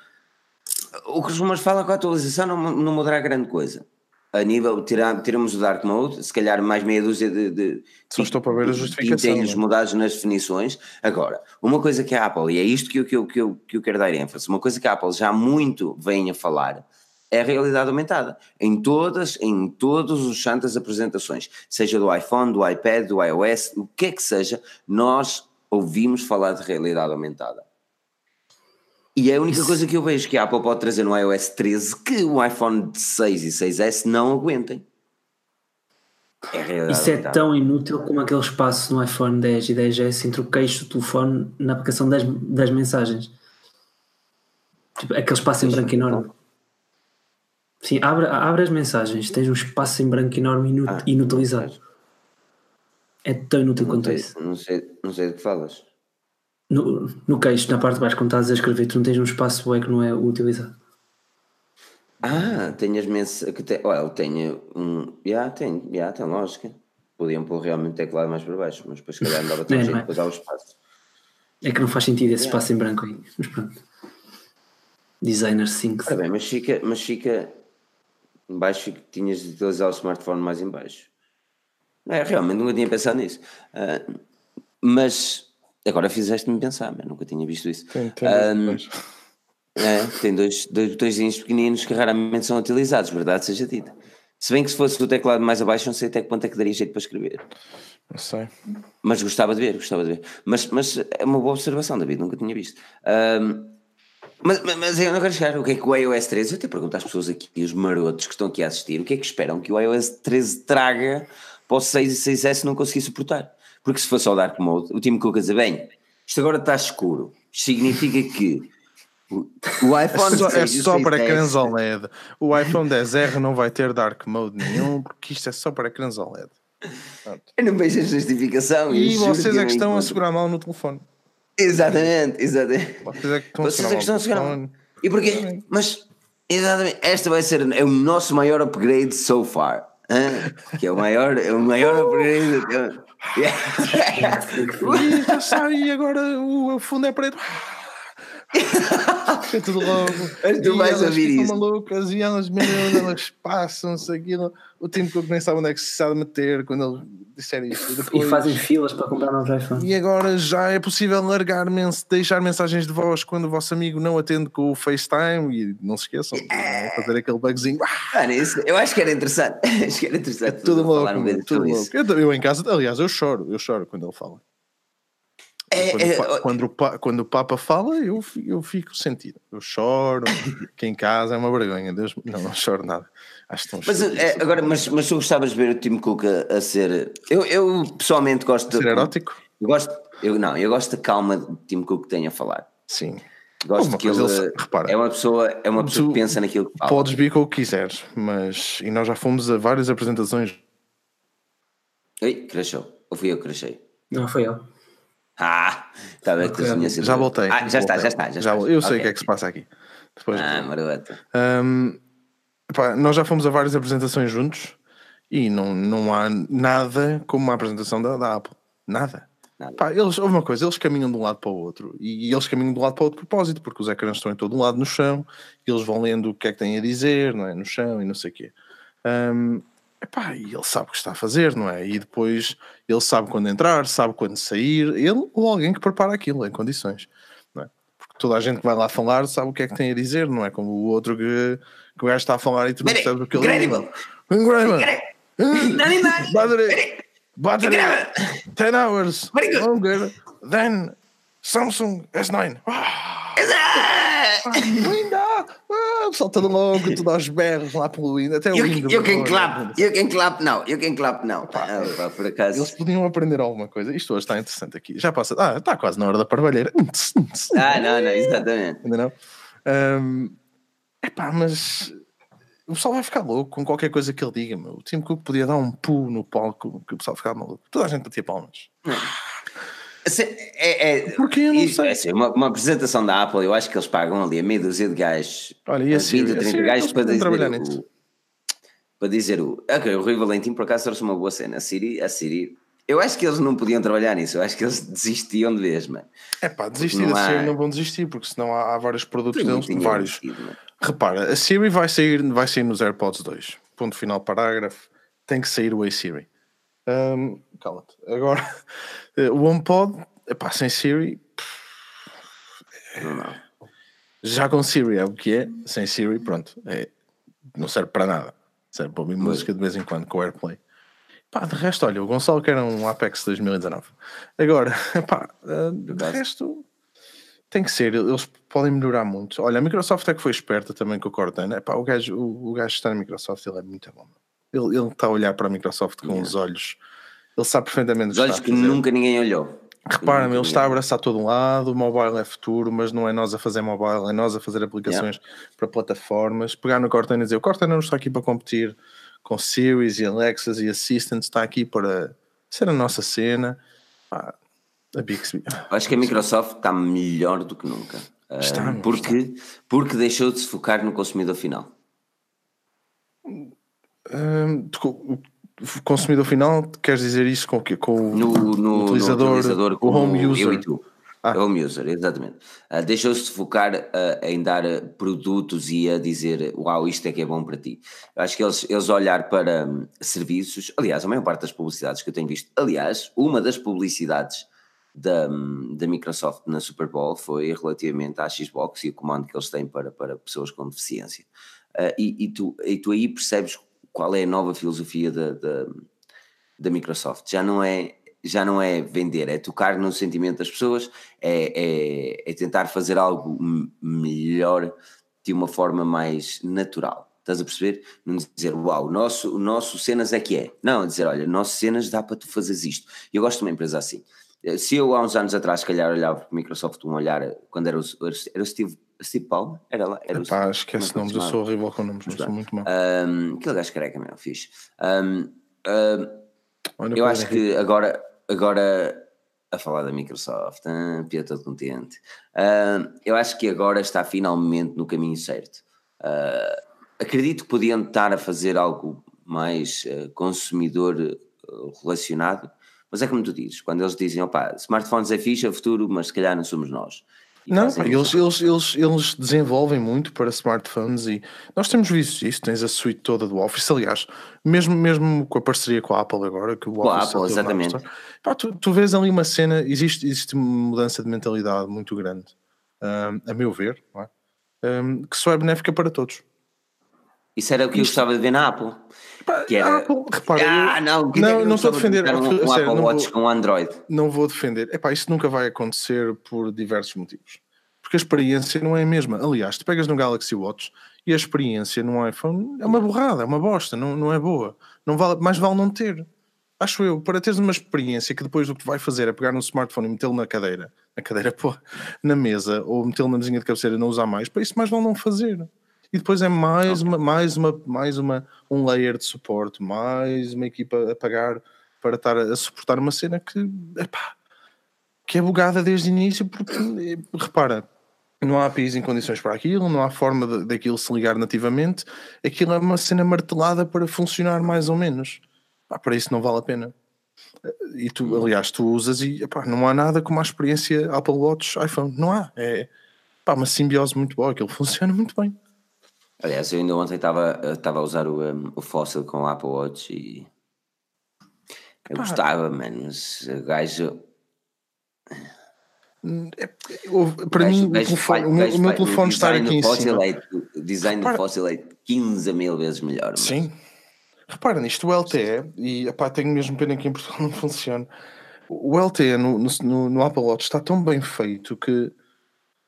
O que os rumores falam com a atualização não, não mudará grande coisa. A nível, tirar, tiramos o Dark Mode, se calhar mais meia dúzia de. de Só estou para ver a justificação, pintelhos não é? mudados nas definições. Agora, uma coisa que a Apple, e é isto que eu, que eu, que eu, que eu quero dar ênfase, uma coisa que a Apple já muito vem a falar é a realidade aumentada. Em todas, em todos os santas apresentações, seja do iPhone, do iPad, do iOS, o que é que seja, nós ouvimos falar de realidade aumentada. E é a única coisa que eu vejo que a Apple pode trazer no iOS 13 que o iPhone 6 e 6S não aguentem. É realidade Isso é tão inútil como aquele espaço no iPhone 10 e 10S entre o queixo do telefone na aplicação das, das mensagens. Tipo, aquele espaço em branco enorme. Sim, abre, abre as mensagens, tens um espaço em branco enorme inu- Ah, inutilizado. É tão inútil Não quanto sei, isso. não, sei, não sei do que falas. No, no queixo, na parte de baixo, quando estás a escrever, tu não tens um espaço bué que não é utilizado. Ah, tenho as mensagens. Te... Olha, tenho um. Já, tenho, já, tem lógica. Podiam pôr realmente o teclado mais para baixo, mas depois, se calhar, não dava <laughs> tão É, jeito é? depois ao espaço. É que não faz sentido esse espaço em branco aí. Mas pronto. Designer 5. Ora bem, mas fica. Mas fica em baixo tinhas de utilizar o smartphone mais em baixo. É, realmente nunca tinha pensado nisso. Ah, mas agora fizeste-me pensar, mas nunca tinha visto isso. Tem, tem Ah, dois. É, tem dois, dois botõezinhos pequeninos que raramente são utilizados, verdade seja dita. Se bem que se fosse o teclado mais abaixo, não sei até que ponto é que daria jeito para escrever. Não sei. Mas gostava de ver, gostava de ver. Mas, mas é uma boa observação, David, nunca tinha visto. Ahm, mas, mas, mas eu não quero chegar. O que é que o iOS 13? Eu até pergunto às pessoas aqui, os marotos que estão aqui a assistir, o que é que esperam que o iOS 13 traga para o 6 e 6S não conseguir suportar? Porque se fosse ao Dark Mode, o time Cook a dizer: bem, isto agora está escuro. Isto significa que o, <laughs> É iPhone só, é 6 e o só para 6S ecrãs OLED. O iPhone 10R não vai ter Dark Mode nenhum, porque isto é só para ecrãs OLED. Eu não vejo a justificação. E vocês é que estão a segurar mal no telefone. Exatamente, exatamente. Vocês é que estão Vocês a é que estão segurar mal no telefone. E porquê? Mas, exatamente, esta vai ser é o nosso maior upgrade so far. Hã? Que é o maior, é o maior upgrade. <laughs> Yeah. E já sai, e agora o fundo é preto. É tudo logo. Mas tu E vais elas ouvir isso. malucas e elas, meu Deus, elas passam-se aquilo. O tempo que eu nem sabe onde é que se sabe meter quando ele disser isto. E, E depois, fazem filas para comprar novos iPhones. e agora já é possível largar mens deixar mensagens de voz quando o vosso amigo não atende com o FaceTime e não se esqueçam de fazer aquele bugzinho. Ah, Mano, isso, eu acho que era interessante. <laughs> Acho que era interessante. tudo louco, um tudo louco. isso. Eu, eu em casa, aliás, eu choro, eu choro quando ele fala. É, Quando, é, o quando o quando o Papa fala, eu, eu fico sentido. Eu choro, <laughs> que em casa é uma vergonha. Deus, não, não choro nada. Acho tão Mas, é, agora, mas, mas tu gostavas de ver o Tim Cook a, a ser. Eu, eu pessoalmente gosto de. Ser erótico? Eu gosto, eu, não, eu gosto da calma de Tim Cook que tem a falar. Sim. Gosto Uma que ele, ele- repara, é uma pessoa, é uma pessoa que pensa naquilo que fala. Podes vir com o que quiseres, mas. E nós já fomos a várias apresentações. Oi, crashou. Ou fui eu que crashei? Não, foi ele. Ah, está Já voltei. Ah, já está, voltei. já está. Já, Já, está. eu sei o que é que se passa aqui. Depois, Ah, marota. Hum, pá, nós já fomos a várias apresentações juntos E não, não há nada como uma apresentação da, da Apple. Nada. Nada. Pá, eles, houve uma coisa, eles caminham de um lado para o outro e, eles caminham de um lado para o outro propósito, porque os ecrãs estão em todo um lado no chão, e eles vão lendo o que é que têm a dizer, não é? No chão e não sei o quê. Um, epá, e ele sabe o que está a fazer, não é? E depois ele sabe quando entrar, sabe quando sair, ele ou alguém que prepara aquilo em condições, não é? Porque toda a gente que vai lá falar sabe o que é que tem a dizer, não é? Como o outro que, que o gajo está a falar e tu não percebes o que ele incredible. Incredible. Nani. Battery, battery, Incredible. 10 hours longer than Samsung S9. Ah, linda! O pessoal todo louco, tudo aos berros lá pelo Windows. Até o Windows. you can agora. clap, you can clap now, you can clap now. Ah, por acaso. Eles podiam aprender alguma coisa. Isto hoje está interessante aqui. Já passa. Ah, está quase na hora da parvalheira. <laughs> Ah, não, não, exatamente. Ainda não? Um, epá, mas o pessoal vai ficar louco com qualquer coisa que ele diga. Meu. O Tim Cook podia dar um pulo no palco que o pessoal ficava maluco. Toda a gente batia palmas. <laughs> É, é, Porquê? Não isso, sei. é assim, uma, uma apresentação da Apple, eu acho que eles pagam ali a meia dúzia de gajos, Olha, e a 20 Siri? ou A 30 Siri, gajos para dizer, trabalhar o, nisso. para dizer o. Ok, o Rui Valentim por acaso trouxe uma boa cena. A Siri, a Siri. Eu acho que eles não podiam trabalhar nisso, eu acho que eles <laughs> desistiam de vez, mano. É pá, desistir da há- Siri não vão desistir, porque senão há, há vários produtos deles, vários. desistido. Repara, a Siri vai sair, vai sair nos AirPods 2. Ponto final, parágrafo. Tem que sair o Hey Siri. Hum, Cala-te. Agora, o HomePod, epá, sem Siri, Não, não. já com Siri é o que é. Sem Siri, pronto, é, não serve para nada. Serve para ouvir música de vez em quando com o AirPlay. Pá, de resto, olha, o Gonçalo quer um Apex 2019. Agora, <laughs> pá, eh, de resto, tem que ser, eles podem melhorar muito. Olha, a Microsoft é que foi esperta também com o Cortana. Epá, o gajo, o, o gajo que está na Microsoft, ele é muito bom. Ele, ele está a olhar para a Microsoft com os olhos, ele sabe perfeitamente Os que olhos que nunca ninguém olhou. Repara-me, ele está a abraçar todo um lado, o mobile é futuro, mas não é nós a fazer mobile, é nós a fazer aplicações para plataformas. Pegar no Cortana e dizer: o Cortana não está aqui para competir com Series e Alexas e Assistant, está aqui para ser a nossa cena. Pá, a Bixby. Acho que a Microsoft está melhor do que nunca. Ah, Está, porque, porque deixou de se focar no consumidor final. Hum, o consumidor final, queres dizer isso com o quê? Com o No, no, no utilizador, utilizador o home eu user. e tu. Ah. Home user, exatamente. Ah, Deixou-se de focar ah, em dar ah, produtos e a dizer uau, isto é que é bom para ti. Eu acho que eles, eles olhar para hum, serviços, aliás, a maior parte das publicidades que eu tenho visto, aliás, uma das publicidades da, hum, da Microsoft na Super Bowl foi relativamente à Xbox e o comando que eles têm para, para pessoas com deficiência. Ah, e, e tu, e tu aí percebes qual é a nova filosofia da, da, da Microsoft. Já não é já não é vender, é tocar no sentimento das pessoas, é, é, é tentar fazer algo melhor de uma forma mais natural. Estás a perceber? Não dizer, uau, o nosso, o nosso cenas é que é. Não, é dizer, olha, nosso cenas dá para tu fazeres isto. Eu gosto de uma empresa assim. Se eu há uns anos atrás, se calhar, olhava para a Microsoft um olhar, quando era o, era o Steve, Steve Palmer? Era lá? Era o Pá, Steve- esquece nomes, eu sou horrível com nomes, não sou muito mau. Um, aquele gajo careca, meu, fixe. Um, um, eu acho o que agora, agora a falar da Microsoft, ah, Pia todo contente. Eu acho que agora está finalmente no caminho certo. Ah, acredito que podiam estar a fazer algo mais ah, consumidor ah, relacionado, mas é como tu dizes, quando eles dizem, opá, smartphones é fixe, é futuro, mas se calhar não somos nós. Não, pá, eles, eles, eles, eles desenvolvem muito para smartphones e nós temos visto isso. Tens a suite toda do Office. Aliás, mesmo, mesmo com a parceria com a Apple agora, que o Com a Office Apple, é todo na App exatamente. Pá, tu, tu vês ali uma cena, existe, existe uma mudança de mentalidade muito grande, hum, a meu ver, é? Hum, que só é benéfica para todos. Isso era o que eu gostava de ver na Apple. Pá, Que era- Apple, repara, ah, não, que não, é que não estou a de defender. Um, um sério, Apple Watch vou- com Android. não vou defender. Epá, isso nunca vai acontecer por diversos motivos. Porque a experiência não é a mesma. Aliás, tu pegas no Galaxy Watch e a experiência no iPhone é uma borrada, é uma bosta, não, não é boa. Não vale, mais vale não ter. Acho eu, para teres uma experiência que depois o que vai fazer é pegar no smartphone e metê-lo na cadeira, na cadeira, <laughs> pô, na mesa, ou metê-lo na mesinha de cabeceira e não usar mais, para isso mais vale não fazer. E depois é mais uma, mais uma, mais uma, um layer de suporte, mais uma equipa a pagar para estar a suportar uma cena que, epá, que é bugada desde o início, porque, eh, repara, Não há APIs em condições para aquilo, não há forma de, daquilo se ligar nativamente. Aquilo é uma cena martelada para funcionar mais ou menos. Pá, para isso não vale a pena. E tu, aliás, tu usas e epá, não há nada como a experiência Apple Watch iPhone. Não há. É pá, uma simbiose muito boa, aquilo <laughs> funciona muito bem. Aliás, eu ainda ontem estava a usar o, um, o Fossil com o Apple Watch e eu Pá. gostava, mano, mas o gajo. É, para mim, o, telefone, o, meu, o meu telefone está aqui em cima. É, o design Repara. do Fossil é 15 mil vezes melhor. Mas... Sim. Repara nisto, o LTE, e epá, tenho mesmo pena que em Portugal <laughs> não funcione. O LTE no, no, no Apple Watch está tão bem feito que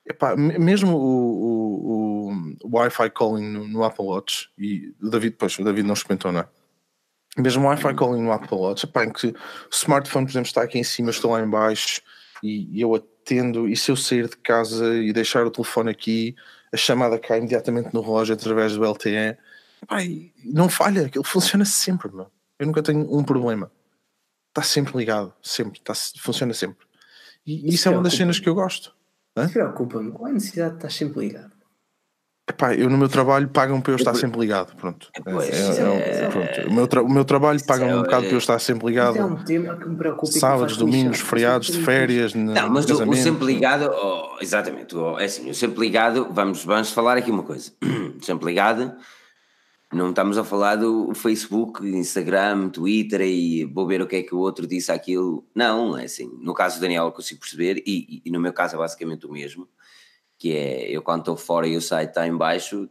epá, mesmo o, o, o Wi-Fi calling no, no, Apple Watch, e o David, pois, o David não experimentou, não é? Mesmo o Wi-Fi calling no Apple Watch, epá, em que o smartphone, por exemplo, está aqui em cima, estou lá em baixo e, e eu atendo, e se eu sair de casa e deixar o telefone aqui, a chamada cai imediatamente no relógio através do LTE, epá, não falha, aquilo funciona sempre, meu. eu nunca tenho um problema. Está sempre ligado, sempre, está, funciona sempre. E isso, isso é uma das cenas que eu gosto. Preocupa-me, qual é a necessidade de estar sempre ligado? Epá, eu no meu trabalho pagam para eu estar sempre ligado. Pronto. Pois, é, é, é, pronto. O, meu o meu trabalho pagam um bocado para eu estar sempre ligado. é um tema que me preocupa. Sábados, domingos, feriados, de férias. Não, mas o, o, sempre ligado, oh, exatamente, oh, é assim, o sempre ligado, vamos, vamos falar aqui uma coisa. <clears throat> sempre ligado, não estamos a falar do Facebook, Instagram, Twitter e vou ver o que é que o outro disse aquilo. Não, é assim, no caso do Daniel eu consigo perceber, e, e no meu caso é basicamente o mesmo que é eu quando estou fora e o site está em baixo,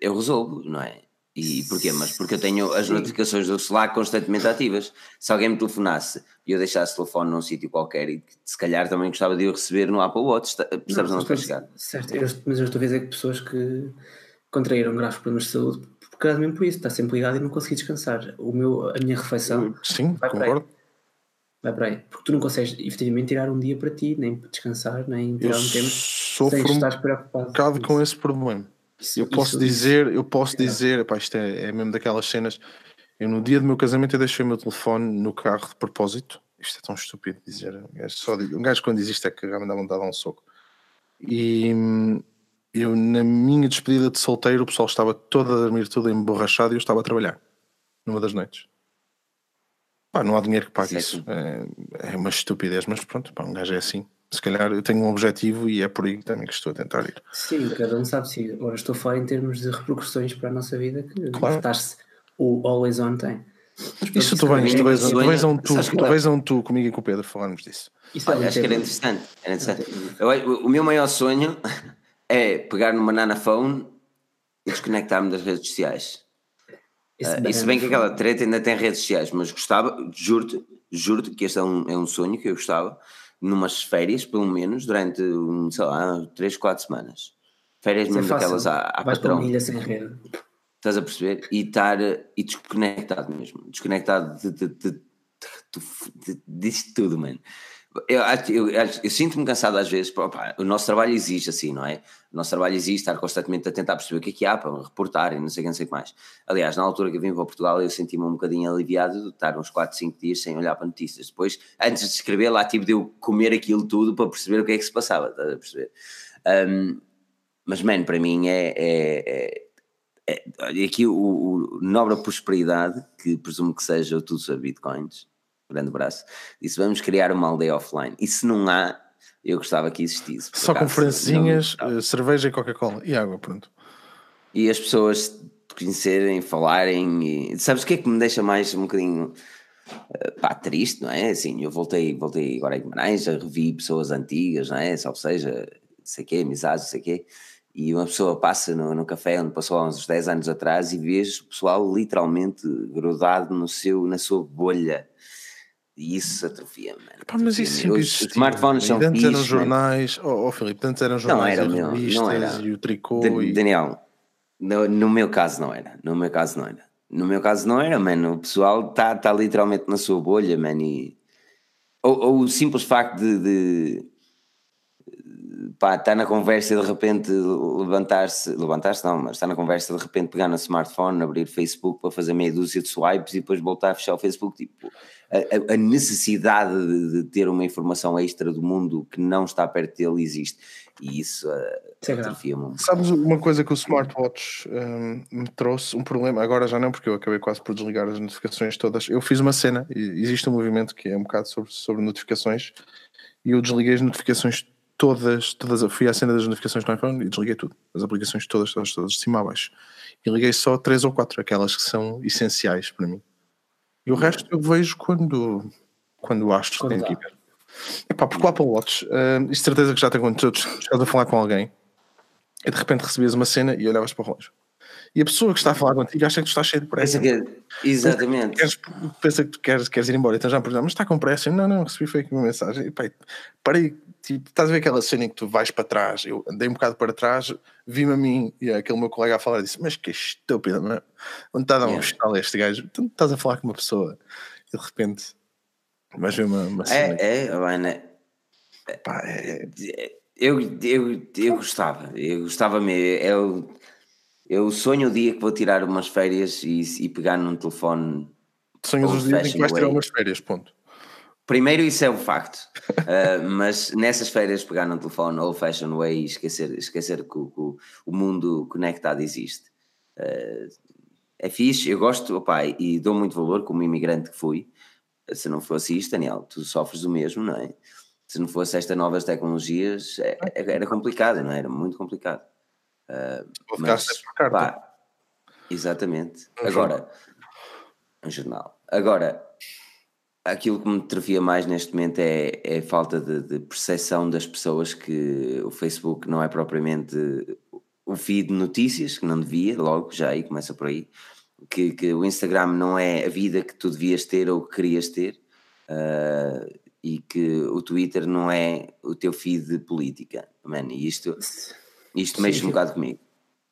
eu resolvo, não é? E porquê? Mas porque eu tenho as notificações do Slack constantemente ativas. Se alguém me telefonasse e eu deixasse o telefone num sítio qualquer e se calhar também gostava de eu receber no Apple Watch, percebes onde está a chegar? Certo, eu, mas eu estou a dizer que pessoas que contraíram graves problemas de saúde, porque mesmo por isso, está sempre ligado e não consegui descansar. O meu, a minha refeição. Sim, concordo vai para aí. Porque tu não consegues efetivamente tirar um dia para ti, nem para descansar, nem tirar eu um tempo sofro sem estar preocupado. Um bocado com esse problema. Isso, eu posso isso, dizer, eu posso é. dizer, pá, isto é, é mesmo daquelas cenas. Eu no dia do meu casamento eu deixei o meu telefone no carro de propósito. Isto é tão estúpido dizer. Um gajo, só, um gajo quando diz isto é que realmente dá vontade de dar um soco. E hum, eu, na minha despedida de solteiro, o pessoal estava todo a dormir, tudo emborrachado e eu estava a trabalhar numa das noites. Pá, não há dinheiro que pague isso. É, é, uma estupidez, mas pronto, pá, um gajo é assim. Se calhar eu tenho um objetivo e é por aí também que estou a tentar ir. Sim, cada um sabe se agora estou a falar em termos de repercussões para a nossa vida que claro. se o Always On tem. Isso tu vens, tu vens, tu vens um tu, tu vens um tu comigo e com o Pedro falarmos disso. Isso Olha, acho que era interessante. Era interessante. Eu, o meu maior sonho é pegar numa Nana Phone e desconectar-me das redes sociais. Uh, e se bem que aquela treta ainda tem redes sociais, mas gostava, juro-te, juro-te que este é um, é um sonho que eu gostava, numas férias, pelo menos, durante, sei lá, 3, 4 semanas. Férias mesmo é daquelas à, à Vais patrão. Para uma ilha sem rede. Estás a perceber? E estar e desconectado mesmo. Desconectado de, de, de, de, disto tudo, mano. Eu, eu, eu, eu sinto-me cansado às vezes, opa, o nosso trabalho existe assim, não é? O nosso trabalho existe, estar constantemente a tentar perceber o que é que há para reportar e não sei o que, mais. Aliás, na altura que eu vim para Portugal, eu senti-me um bocadinho aliviado de estar uns 4, 5 dias sem olhar para notícias. Depois, antes de escrever, lá tive de eu comer aquilo tudo para perceber o que é que se passava, estás a perceber? Um, mas, mano, para mim é, é, é, é aqui o, o nobre prosperidade, que presumo que seja o tudo sobre bitcoins, grande braço, disse vamos criar uma aldeia offline. E se não há, eu gostava que existisse. Só acaso, conferencinhas, não... Eh, cerveja e Coca-Cola e água, pronto. E as pessoas conhecerem, falarem. E... Sabes o que é que me deixa mais um bocadinho eh, pá, triste, não é? Assim, eu voltei, voltei agora a Guimarães, revi pessoas antigas, não é? Ou seja, sei quê, amizades, sei quê. E uma pessoa passa no, no café onde passou há uns 10 anos atrás e vês o pessoal literalmente grudado no seu, na sua bolha e isso atrofia, mano. Pá, mas isso sempre Os smartphones são Antes eram jornais, oh, oh Filipe, antes eram jornais não era, revistas não era. e o tricô. e... Daniel, no, no, meu caso não era. No meu caso não era. No meu caso não era, mano. O pessoal está tá literalmente na sua bolha, mano. E... Ou, ou o simples facto de, de pá, está na conversa e de repente levantar-se, levantar-se não, mas está na conversa de repente pegar no smartphone, abrir Facebook para fazer meia dúzia de swipes e depois voltar a fechar o Facebook, tipo, a, a necessidade de, de, ter uma informação extra do mundo que não está perto dele existe. E isso uh, é atrofia-me. um- Sabes uma coisa que o smartwatch hum, me trouxe? Um problema, agora já não, porque eu acabei quase por desligar as notificações todas. Eu fiz uma cena, e existe um movimento que é um bocado sobre, sobre notificações, e eu desliguei as notificações todas, todas. Fui à cena das notificações no iPhone e desliguei tudo, as aplicações todas, todas, todas, de cima a baixo. E liguei só três ou quatro, aquelas que são essenciais para mim. E o resto eu vejo quando, quando acho que Quando tem que ir ver. Epá, porque o Apple Watch, hum, e certeza que já tem acontecido, estás a falar com alguém e de repente recebias uma cena e olhavas para o relógio. E a pessoa que está a falar contigo acha que tu estás cheio de pressa. Pensa que, exatamente. Queres- pensa que tu queres, queres ir embora, então já me perguntas, mas está com pressa? Eu, Não, não, recebi foi aqui uma mensagem. E, pá, parei, tipo, estás a ver aquela cena em que tu vais para trás? Eu andei um bocado para trás, vi-me a mim e aquele meu colega a falar e disse: Mas que estúpido, não é? onde está a dar um estalo este gajo? Tu estás a falar com uma pessoa e de repente vais ver uma, uma cena. É, é, Ana, Pá, é- eu, eu, eu gostava, eu gostava mesmo. Eu, eu sonho o dia que vou tirar umas férias e, e pegar num telefone. sonhas os dias em que vais tirar umas férias, ponto. Primeiro, isso é um facto, <laughs> Ah, mas nessas férias pegar num telefone old fashion way e esquecer, esquecer que o, que o- mundo conectado existe. Ah, é fixe, eu gosto, opá, e dou muito valor como imigrante que fui. Se não fosse isto, Daniel, tu sofres o mesmo, não é? Se não fosse estas novas tecnologias, é- era complicado, não é? Era muito complicado. Vou ficar Mas, sempre por carta. pá, exatamente. Um Agora, um jornal. Agora, aquilo que me atrofia mais neste momento é, é a falta de, de percepção das pessoas que o Facebook não é propriamente o feed de notícias, que não devia, logo, já aí começa por aí. Que, que o Instagram não é a vida que tu devias ter ou que querias ter. ah, e que o Twitter não é o teu feed de política. Man, e isto, isto mexe sim. um bocado comigo.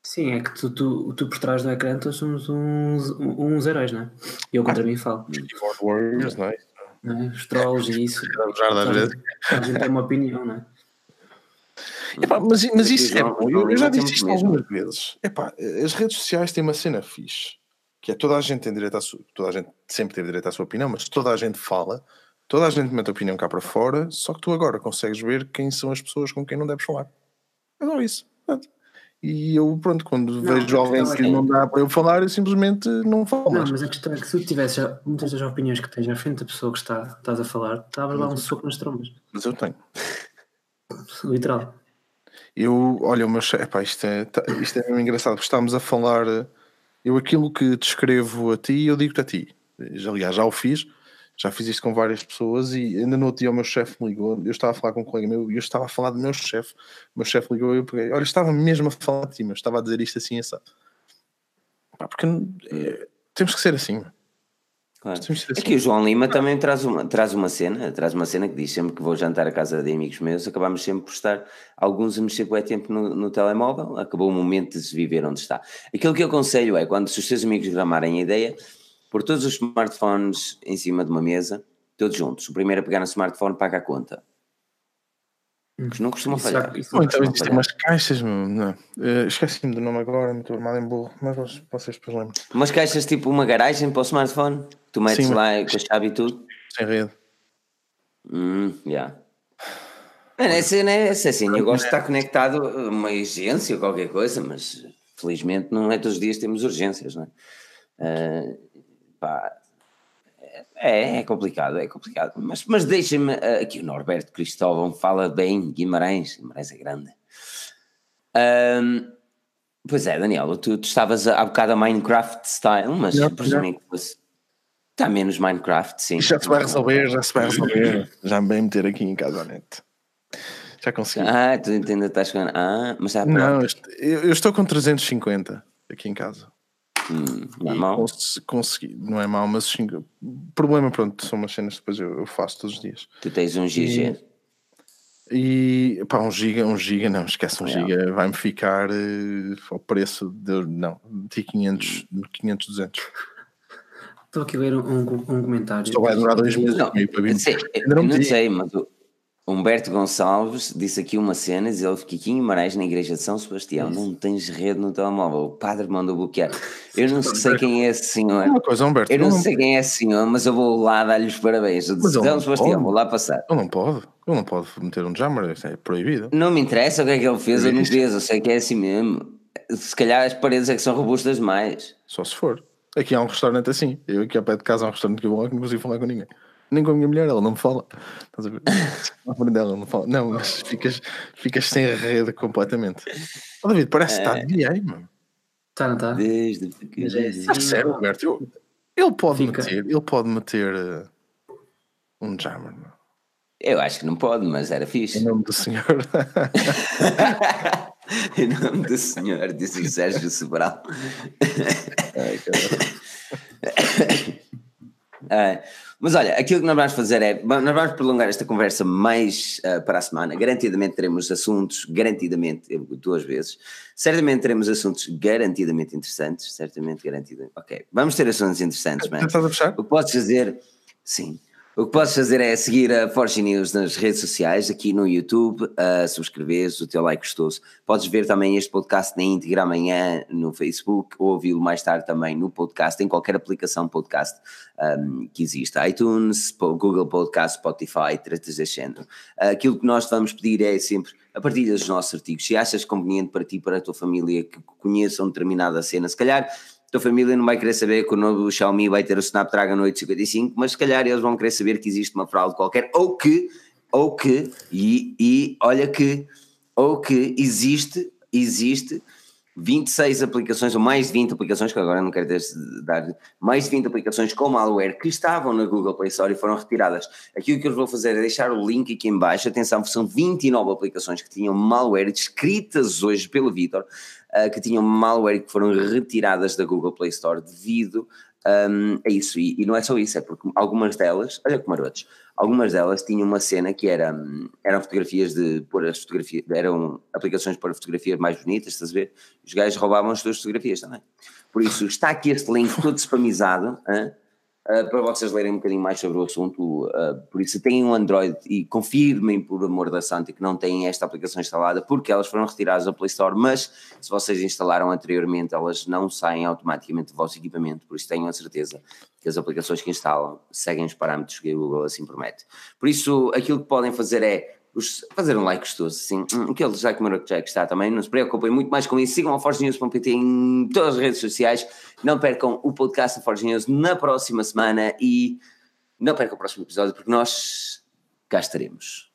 Sim, é que tu, tu, tu por trás do ecrã todos somos uns, uns heróis, não é? Eu contra mim falo. Keyboard Warriors, não é? Não é? Os trolls e isso. A gente tem uma opinião, não é? Epá, mas, mas isso é bom. Eu, já disse isto algumas vezes. Epá, as redes sociais têm uma cena fixe, que é toda a gente tem direito à sua, toda a gente sempre teve direito à sua opinião, mas toda a gente fala, toda a gente mete a opinião cá para fora, só que tu agora consegues ver quem são as pessoas com quem não deves falar. É só isso. E eu, pronto, quando Não, vejo alguém questão é que não dá para eu falar, eu simplesmente não falo Não, mas a questão é que se tu tivesse muitas das opiniões que tens à frente da pessoa que está, estás a falar, estava lá um soco nas trombas. Mas eu tenho. Literal. Eu, olha, o meu chefe, epá, isto é, tá- isto é mesmo engraçado, porque estamos a falar, eh, eu aquilo que te escrevo a ti, eu digo-te a ti. Aliás, já o fiz, já fiz isto com várias pessoas e ainda no outro dia o meu chefe me ligou, eu estava a falar com um colega meu e eu estava a falar do meu chefe, o meu chefe ligou e eu peguei, olha, estava mesmo a falar de ti, mas estava a dizer isto assim, essa. Porque eh, temos que ser assim. Claro. Temos que ser assim. Aqui o João Lima também traz uma, traz uma cena, traz uma cena que diz sempre que vou jantar a casa de amigos meus, acabamos sempre por estar alguns a mexer bué tempo no, no telemóvel, acabou o momento de se viver onde está. Aquilo que eu aconselho é, quando se os seus amigos gramarem a ideia, pôr todos os smartphones em cima de uma mesa, todos juntos. O primeiro a pegar no smartphone paga a conta. Porque não costuma Isso falhar. já- isso não então existem falhar. umas caixas, não. Eh, esqueci-me do nome agora, estou armado em burro, mas vocês- depois lembram. Umas caixas tipo uma garagem para o smartphone, tu metes Sim, lá com a chave e tudo. Sem rede. Hum, yeah. Mano, essa cena é essa, assim, eu gosto de estar conectado a uma agência ou qualquer coisa, mas felizmente não é todos os dias que temos urgências, não é? Ah, pá, é, é complicado, é complicado. Mas, mas deixem-me, ah, aqui o Norberto Cristóvão fala bem, Guimarães, Guimarães é grande. Ahm, pois é, Daniel, tu, tu estavas há bocado a Minecraft style, mas Já, presumem que fosse. Está menos Minecraft, sim. Já se vai resolver, já se vai resolver. <laughs> Já me bem meter aqui em casa net. Já consegui. Ah, tu ainda estás com. Ah, mas já Não, eu estou com 350 aqui em casa. Hum, E não é mau. cons- consegui, não é mau, mas cinco- problema, pronto, são umas cenas que depois eu, eu faço todos os dias. Tu tens um GG. E pá, um giga, um giga, não, esquece, um Não. giga vai-me ficar eh, ao preço de, não, de 500, 500 200. Estou aqui a ler um, um, um comentário. Só vai demorar dois meses Não, e para vir. sei, Ainda eu não não sei, mas o Humberto Gonçalves disse aqui uma cena, diz ele Quiquinho Marais na igreja de São Sebastião, não tens rede no telemóvel, o padre mandou bloquear. Eu não <laughs> sei quem é esse senhor, Uma coisa, Humberto, eu não ele sei quem é esse senhor, mas eu vou lá dar-lhe os parabéns. Eu disse, São não Sebastião, pode. vou lá passar. Ele não pode. Ele não pode meter um jammer, isso é proibido. Não me interessa o que é que ele fez, eu não vejo, eu sei que é assim mesmo. Se calhar as paredes é que são robustas demais. Só se for. Aqui há um restaurante assim. Eu aqui ao pé de casa há um restaurante que eu vou lá que não consigo falar com ninguém. Nem com a minha mulher, ela não me fala. Estás a ver? <laughs> A mulher dela não fala. Não, mas ficas, ficas sem rede completamente. Ó David, parece que está de dia aí, mano. Tá, não tá? Desde que. Mas é assim. A sério, Roberto, eu- ele pode Fica. meter, ele pode meter uh, um jammer, mano. Eu acho que não pode, mas era Em fixe. nome do senhor. <laughs> em nome do senhor, disse o Sérgio Sobral. Ai, caralho. Ah, <laughs> mas olha, aquilo que nós vamos fazer é, nós vamos prolongar esta conversa mais ah, para a semana. Garantidamente teremos assuntos, garantidamente, eu duas vezes, certamente teremos assuntos garantidamente interessantes, certamente garantidamente. Ok, vamos ter assuntos interessantes, man. Estás a fechar? O que podes fazer, sim. O que podes fazer é seguir a Forge News nas redes sociais, aqui no YouTube, a subscreveres, o teu like gostoso. Podes ver também este podcast na íntegra amanhã no Facebook ou ouvi-lo mais tarde também no podcast, em qualquer aplicação podcast um, que exista. iTunes, Google Podcast, Spotify, tretas deste género. Aquilo que nós te vamos pedir é sempre a partilha dos nossos artigos. Se achas conveniente para ti, para a tua família, que conheçam determinada cena, se calhar tua família não vai querer saber que o novo Xiaomi vai ter o Snapdragon 855, mas se calhar eles vão querer saber que existe uma fraude qualquer, ou que, ou que, e, e olha que, ou que existe, existe 26 aplicações, ou mais de 20 aplicações, que agora não quero dar, mais de 20 aplicações com malware que estavam na Google Play Store e foram retiradas. Aquilo que eu vou fazer é deixar o link aqui em baixo, atenção, são 29 aplicações que tinham malware descritas hoje pelo Vitor, uh, que tinham malware que foram retiradas da Google Play Store devido um, a isso. E, e não é só isso, é porque algumas delas, olha que marotos, algumas delas tinham uma cena que era, hum, eram fotografias de pôr as fotografias, eram aplicações para fotografias mais bonitas, estás a ver? Os gajos roubavam as tuas fotografias também. Por isso, está aqui este link todo spamizado, hã? Uh, para vocês lerem um bocadinho mais sobre o assunto. uh, por isso, têm um Android e confirmem, por amor da Santa, que não têm esta aplicação instalada, porque elas foram retiradas da Play Store. Mas se vocês instalaram anteriormente, elas não saem automaticamente do vosso equipamento. Por isso, tenham a certeza que as aplicações que instalam seguem os parâmetros que o Google assim promete. Por isso, aquilo que podem fazer é os- fazer um like gostoso, assim, hum, aquele já que o meu Jack está também, não se preocupem muito mais com isso, sigam a Forge News.pt em todas as redes sociais, não percam o podcast da Forge News na próxima semana e não percam o próximo episódio porque nós cá estaremos.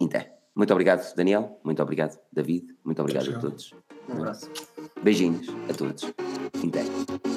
Então, muito obrigado Daniel, muito obrigado David, muito obrigado a todos. Um abraço. Beijinhos a todos. Então.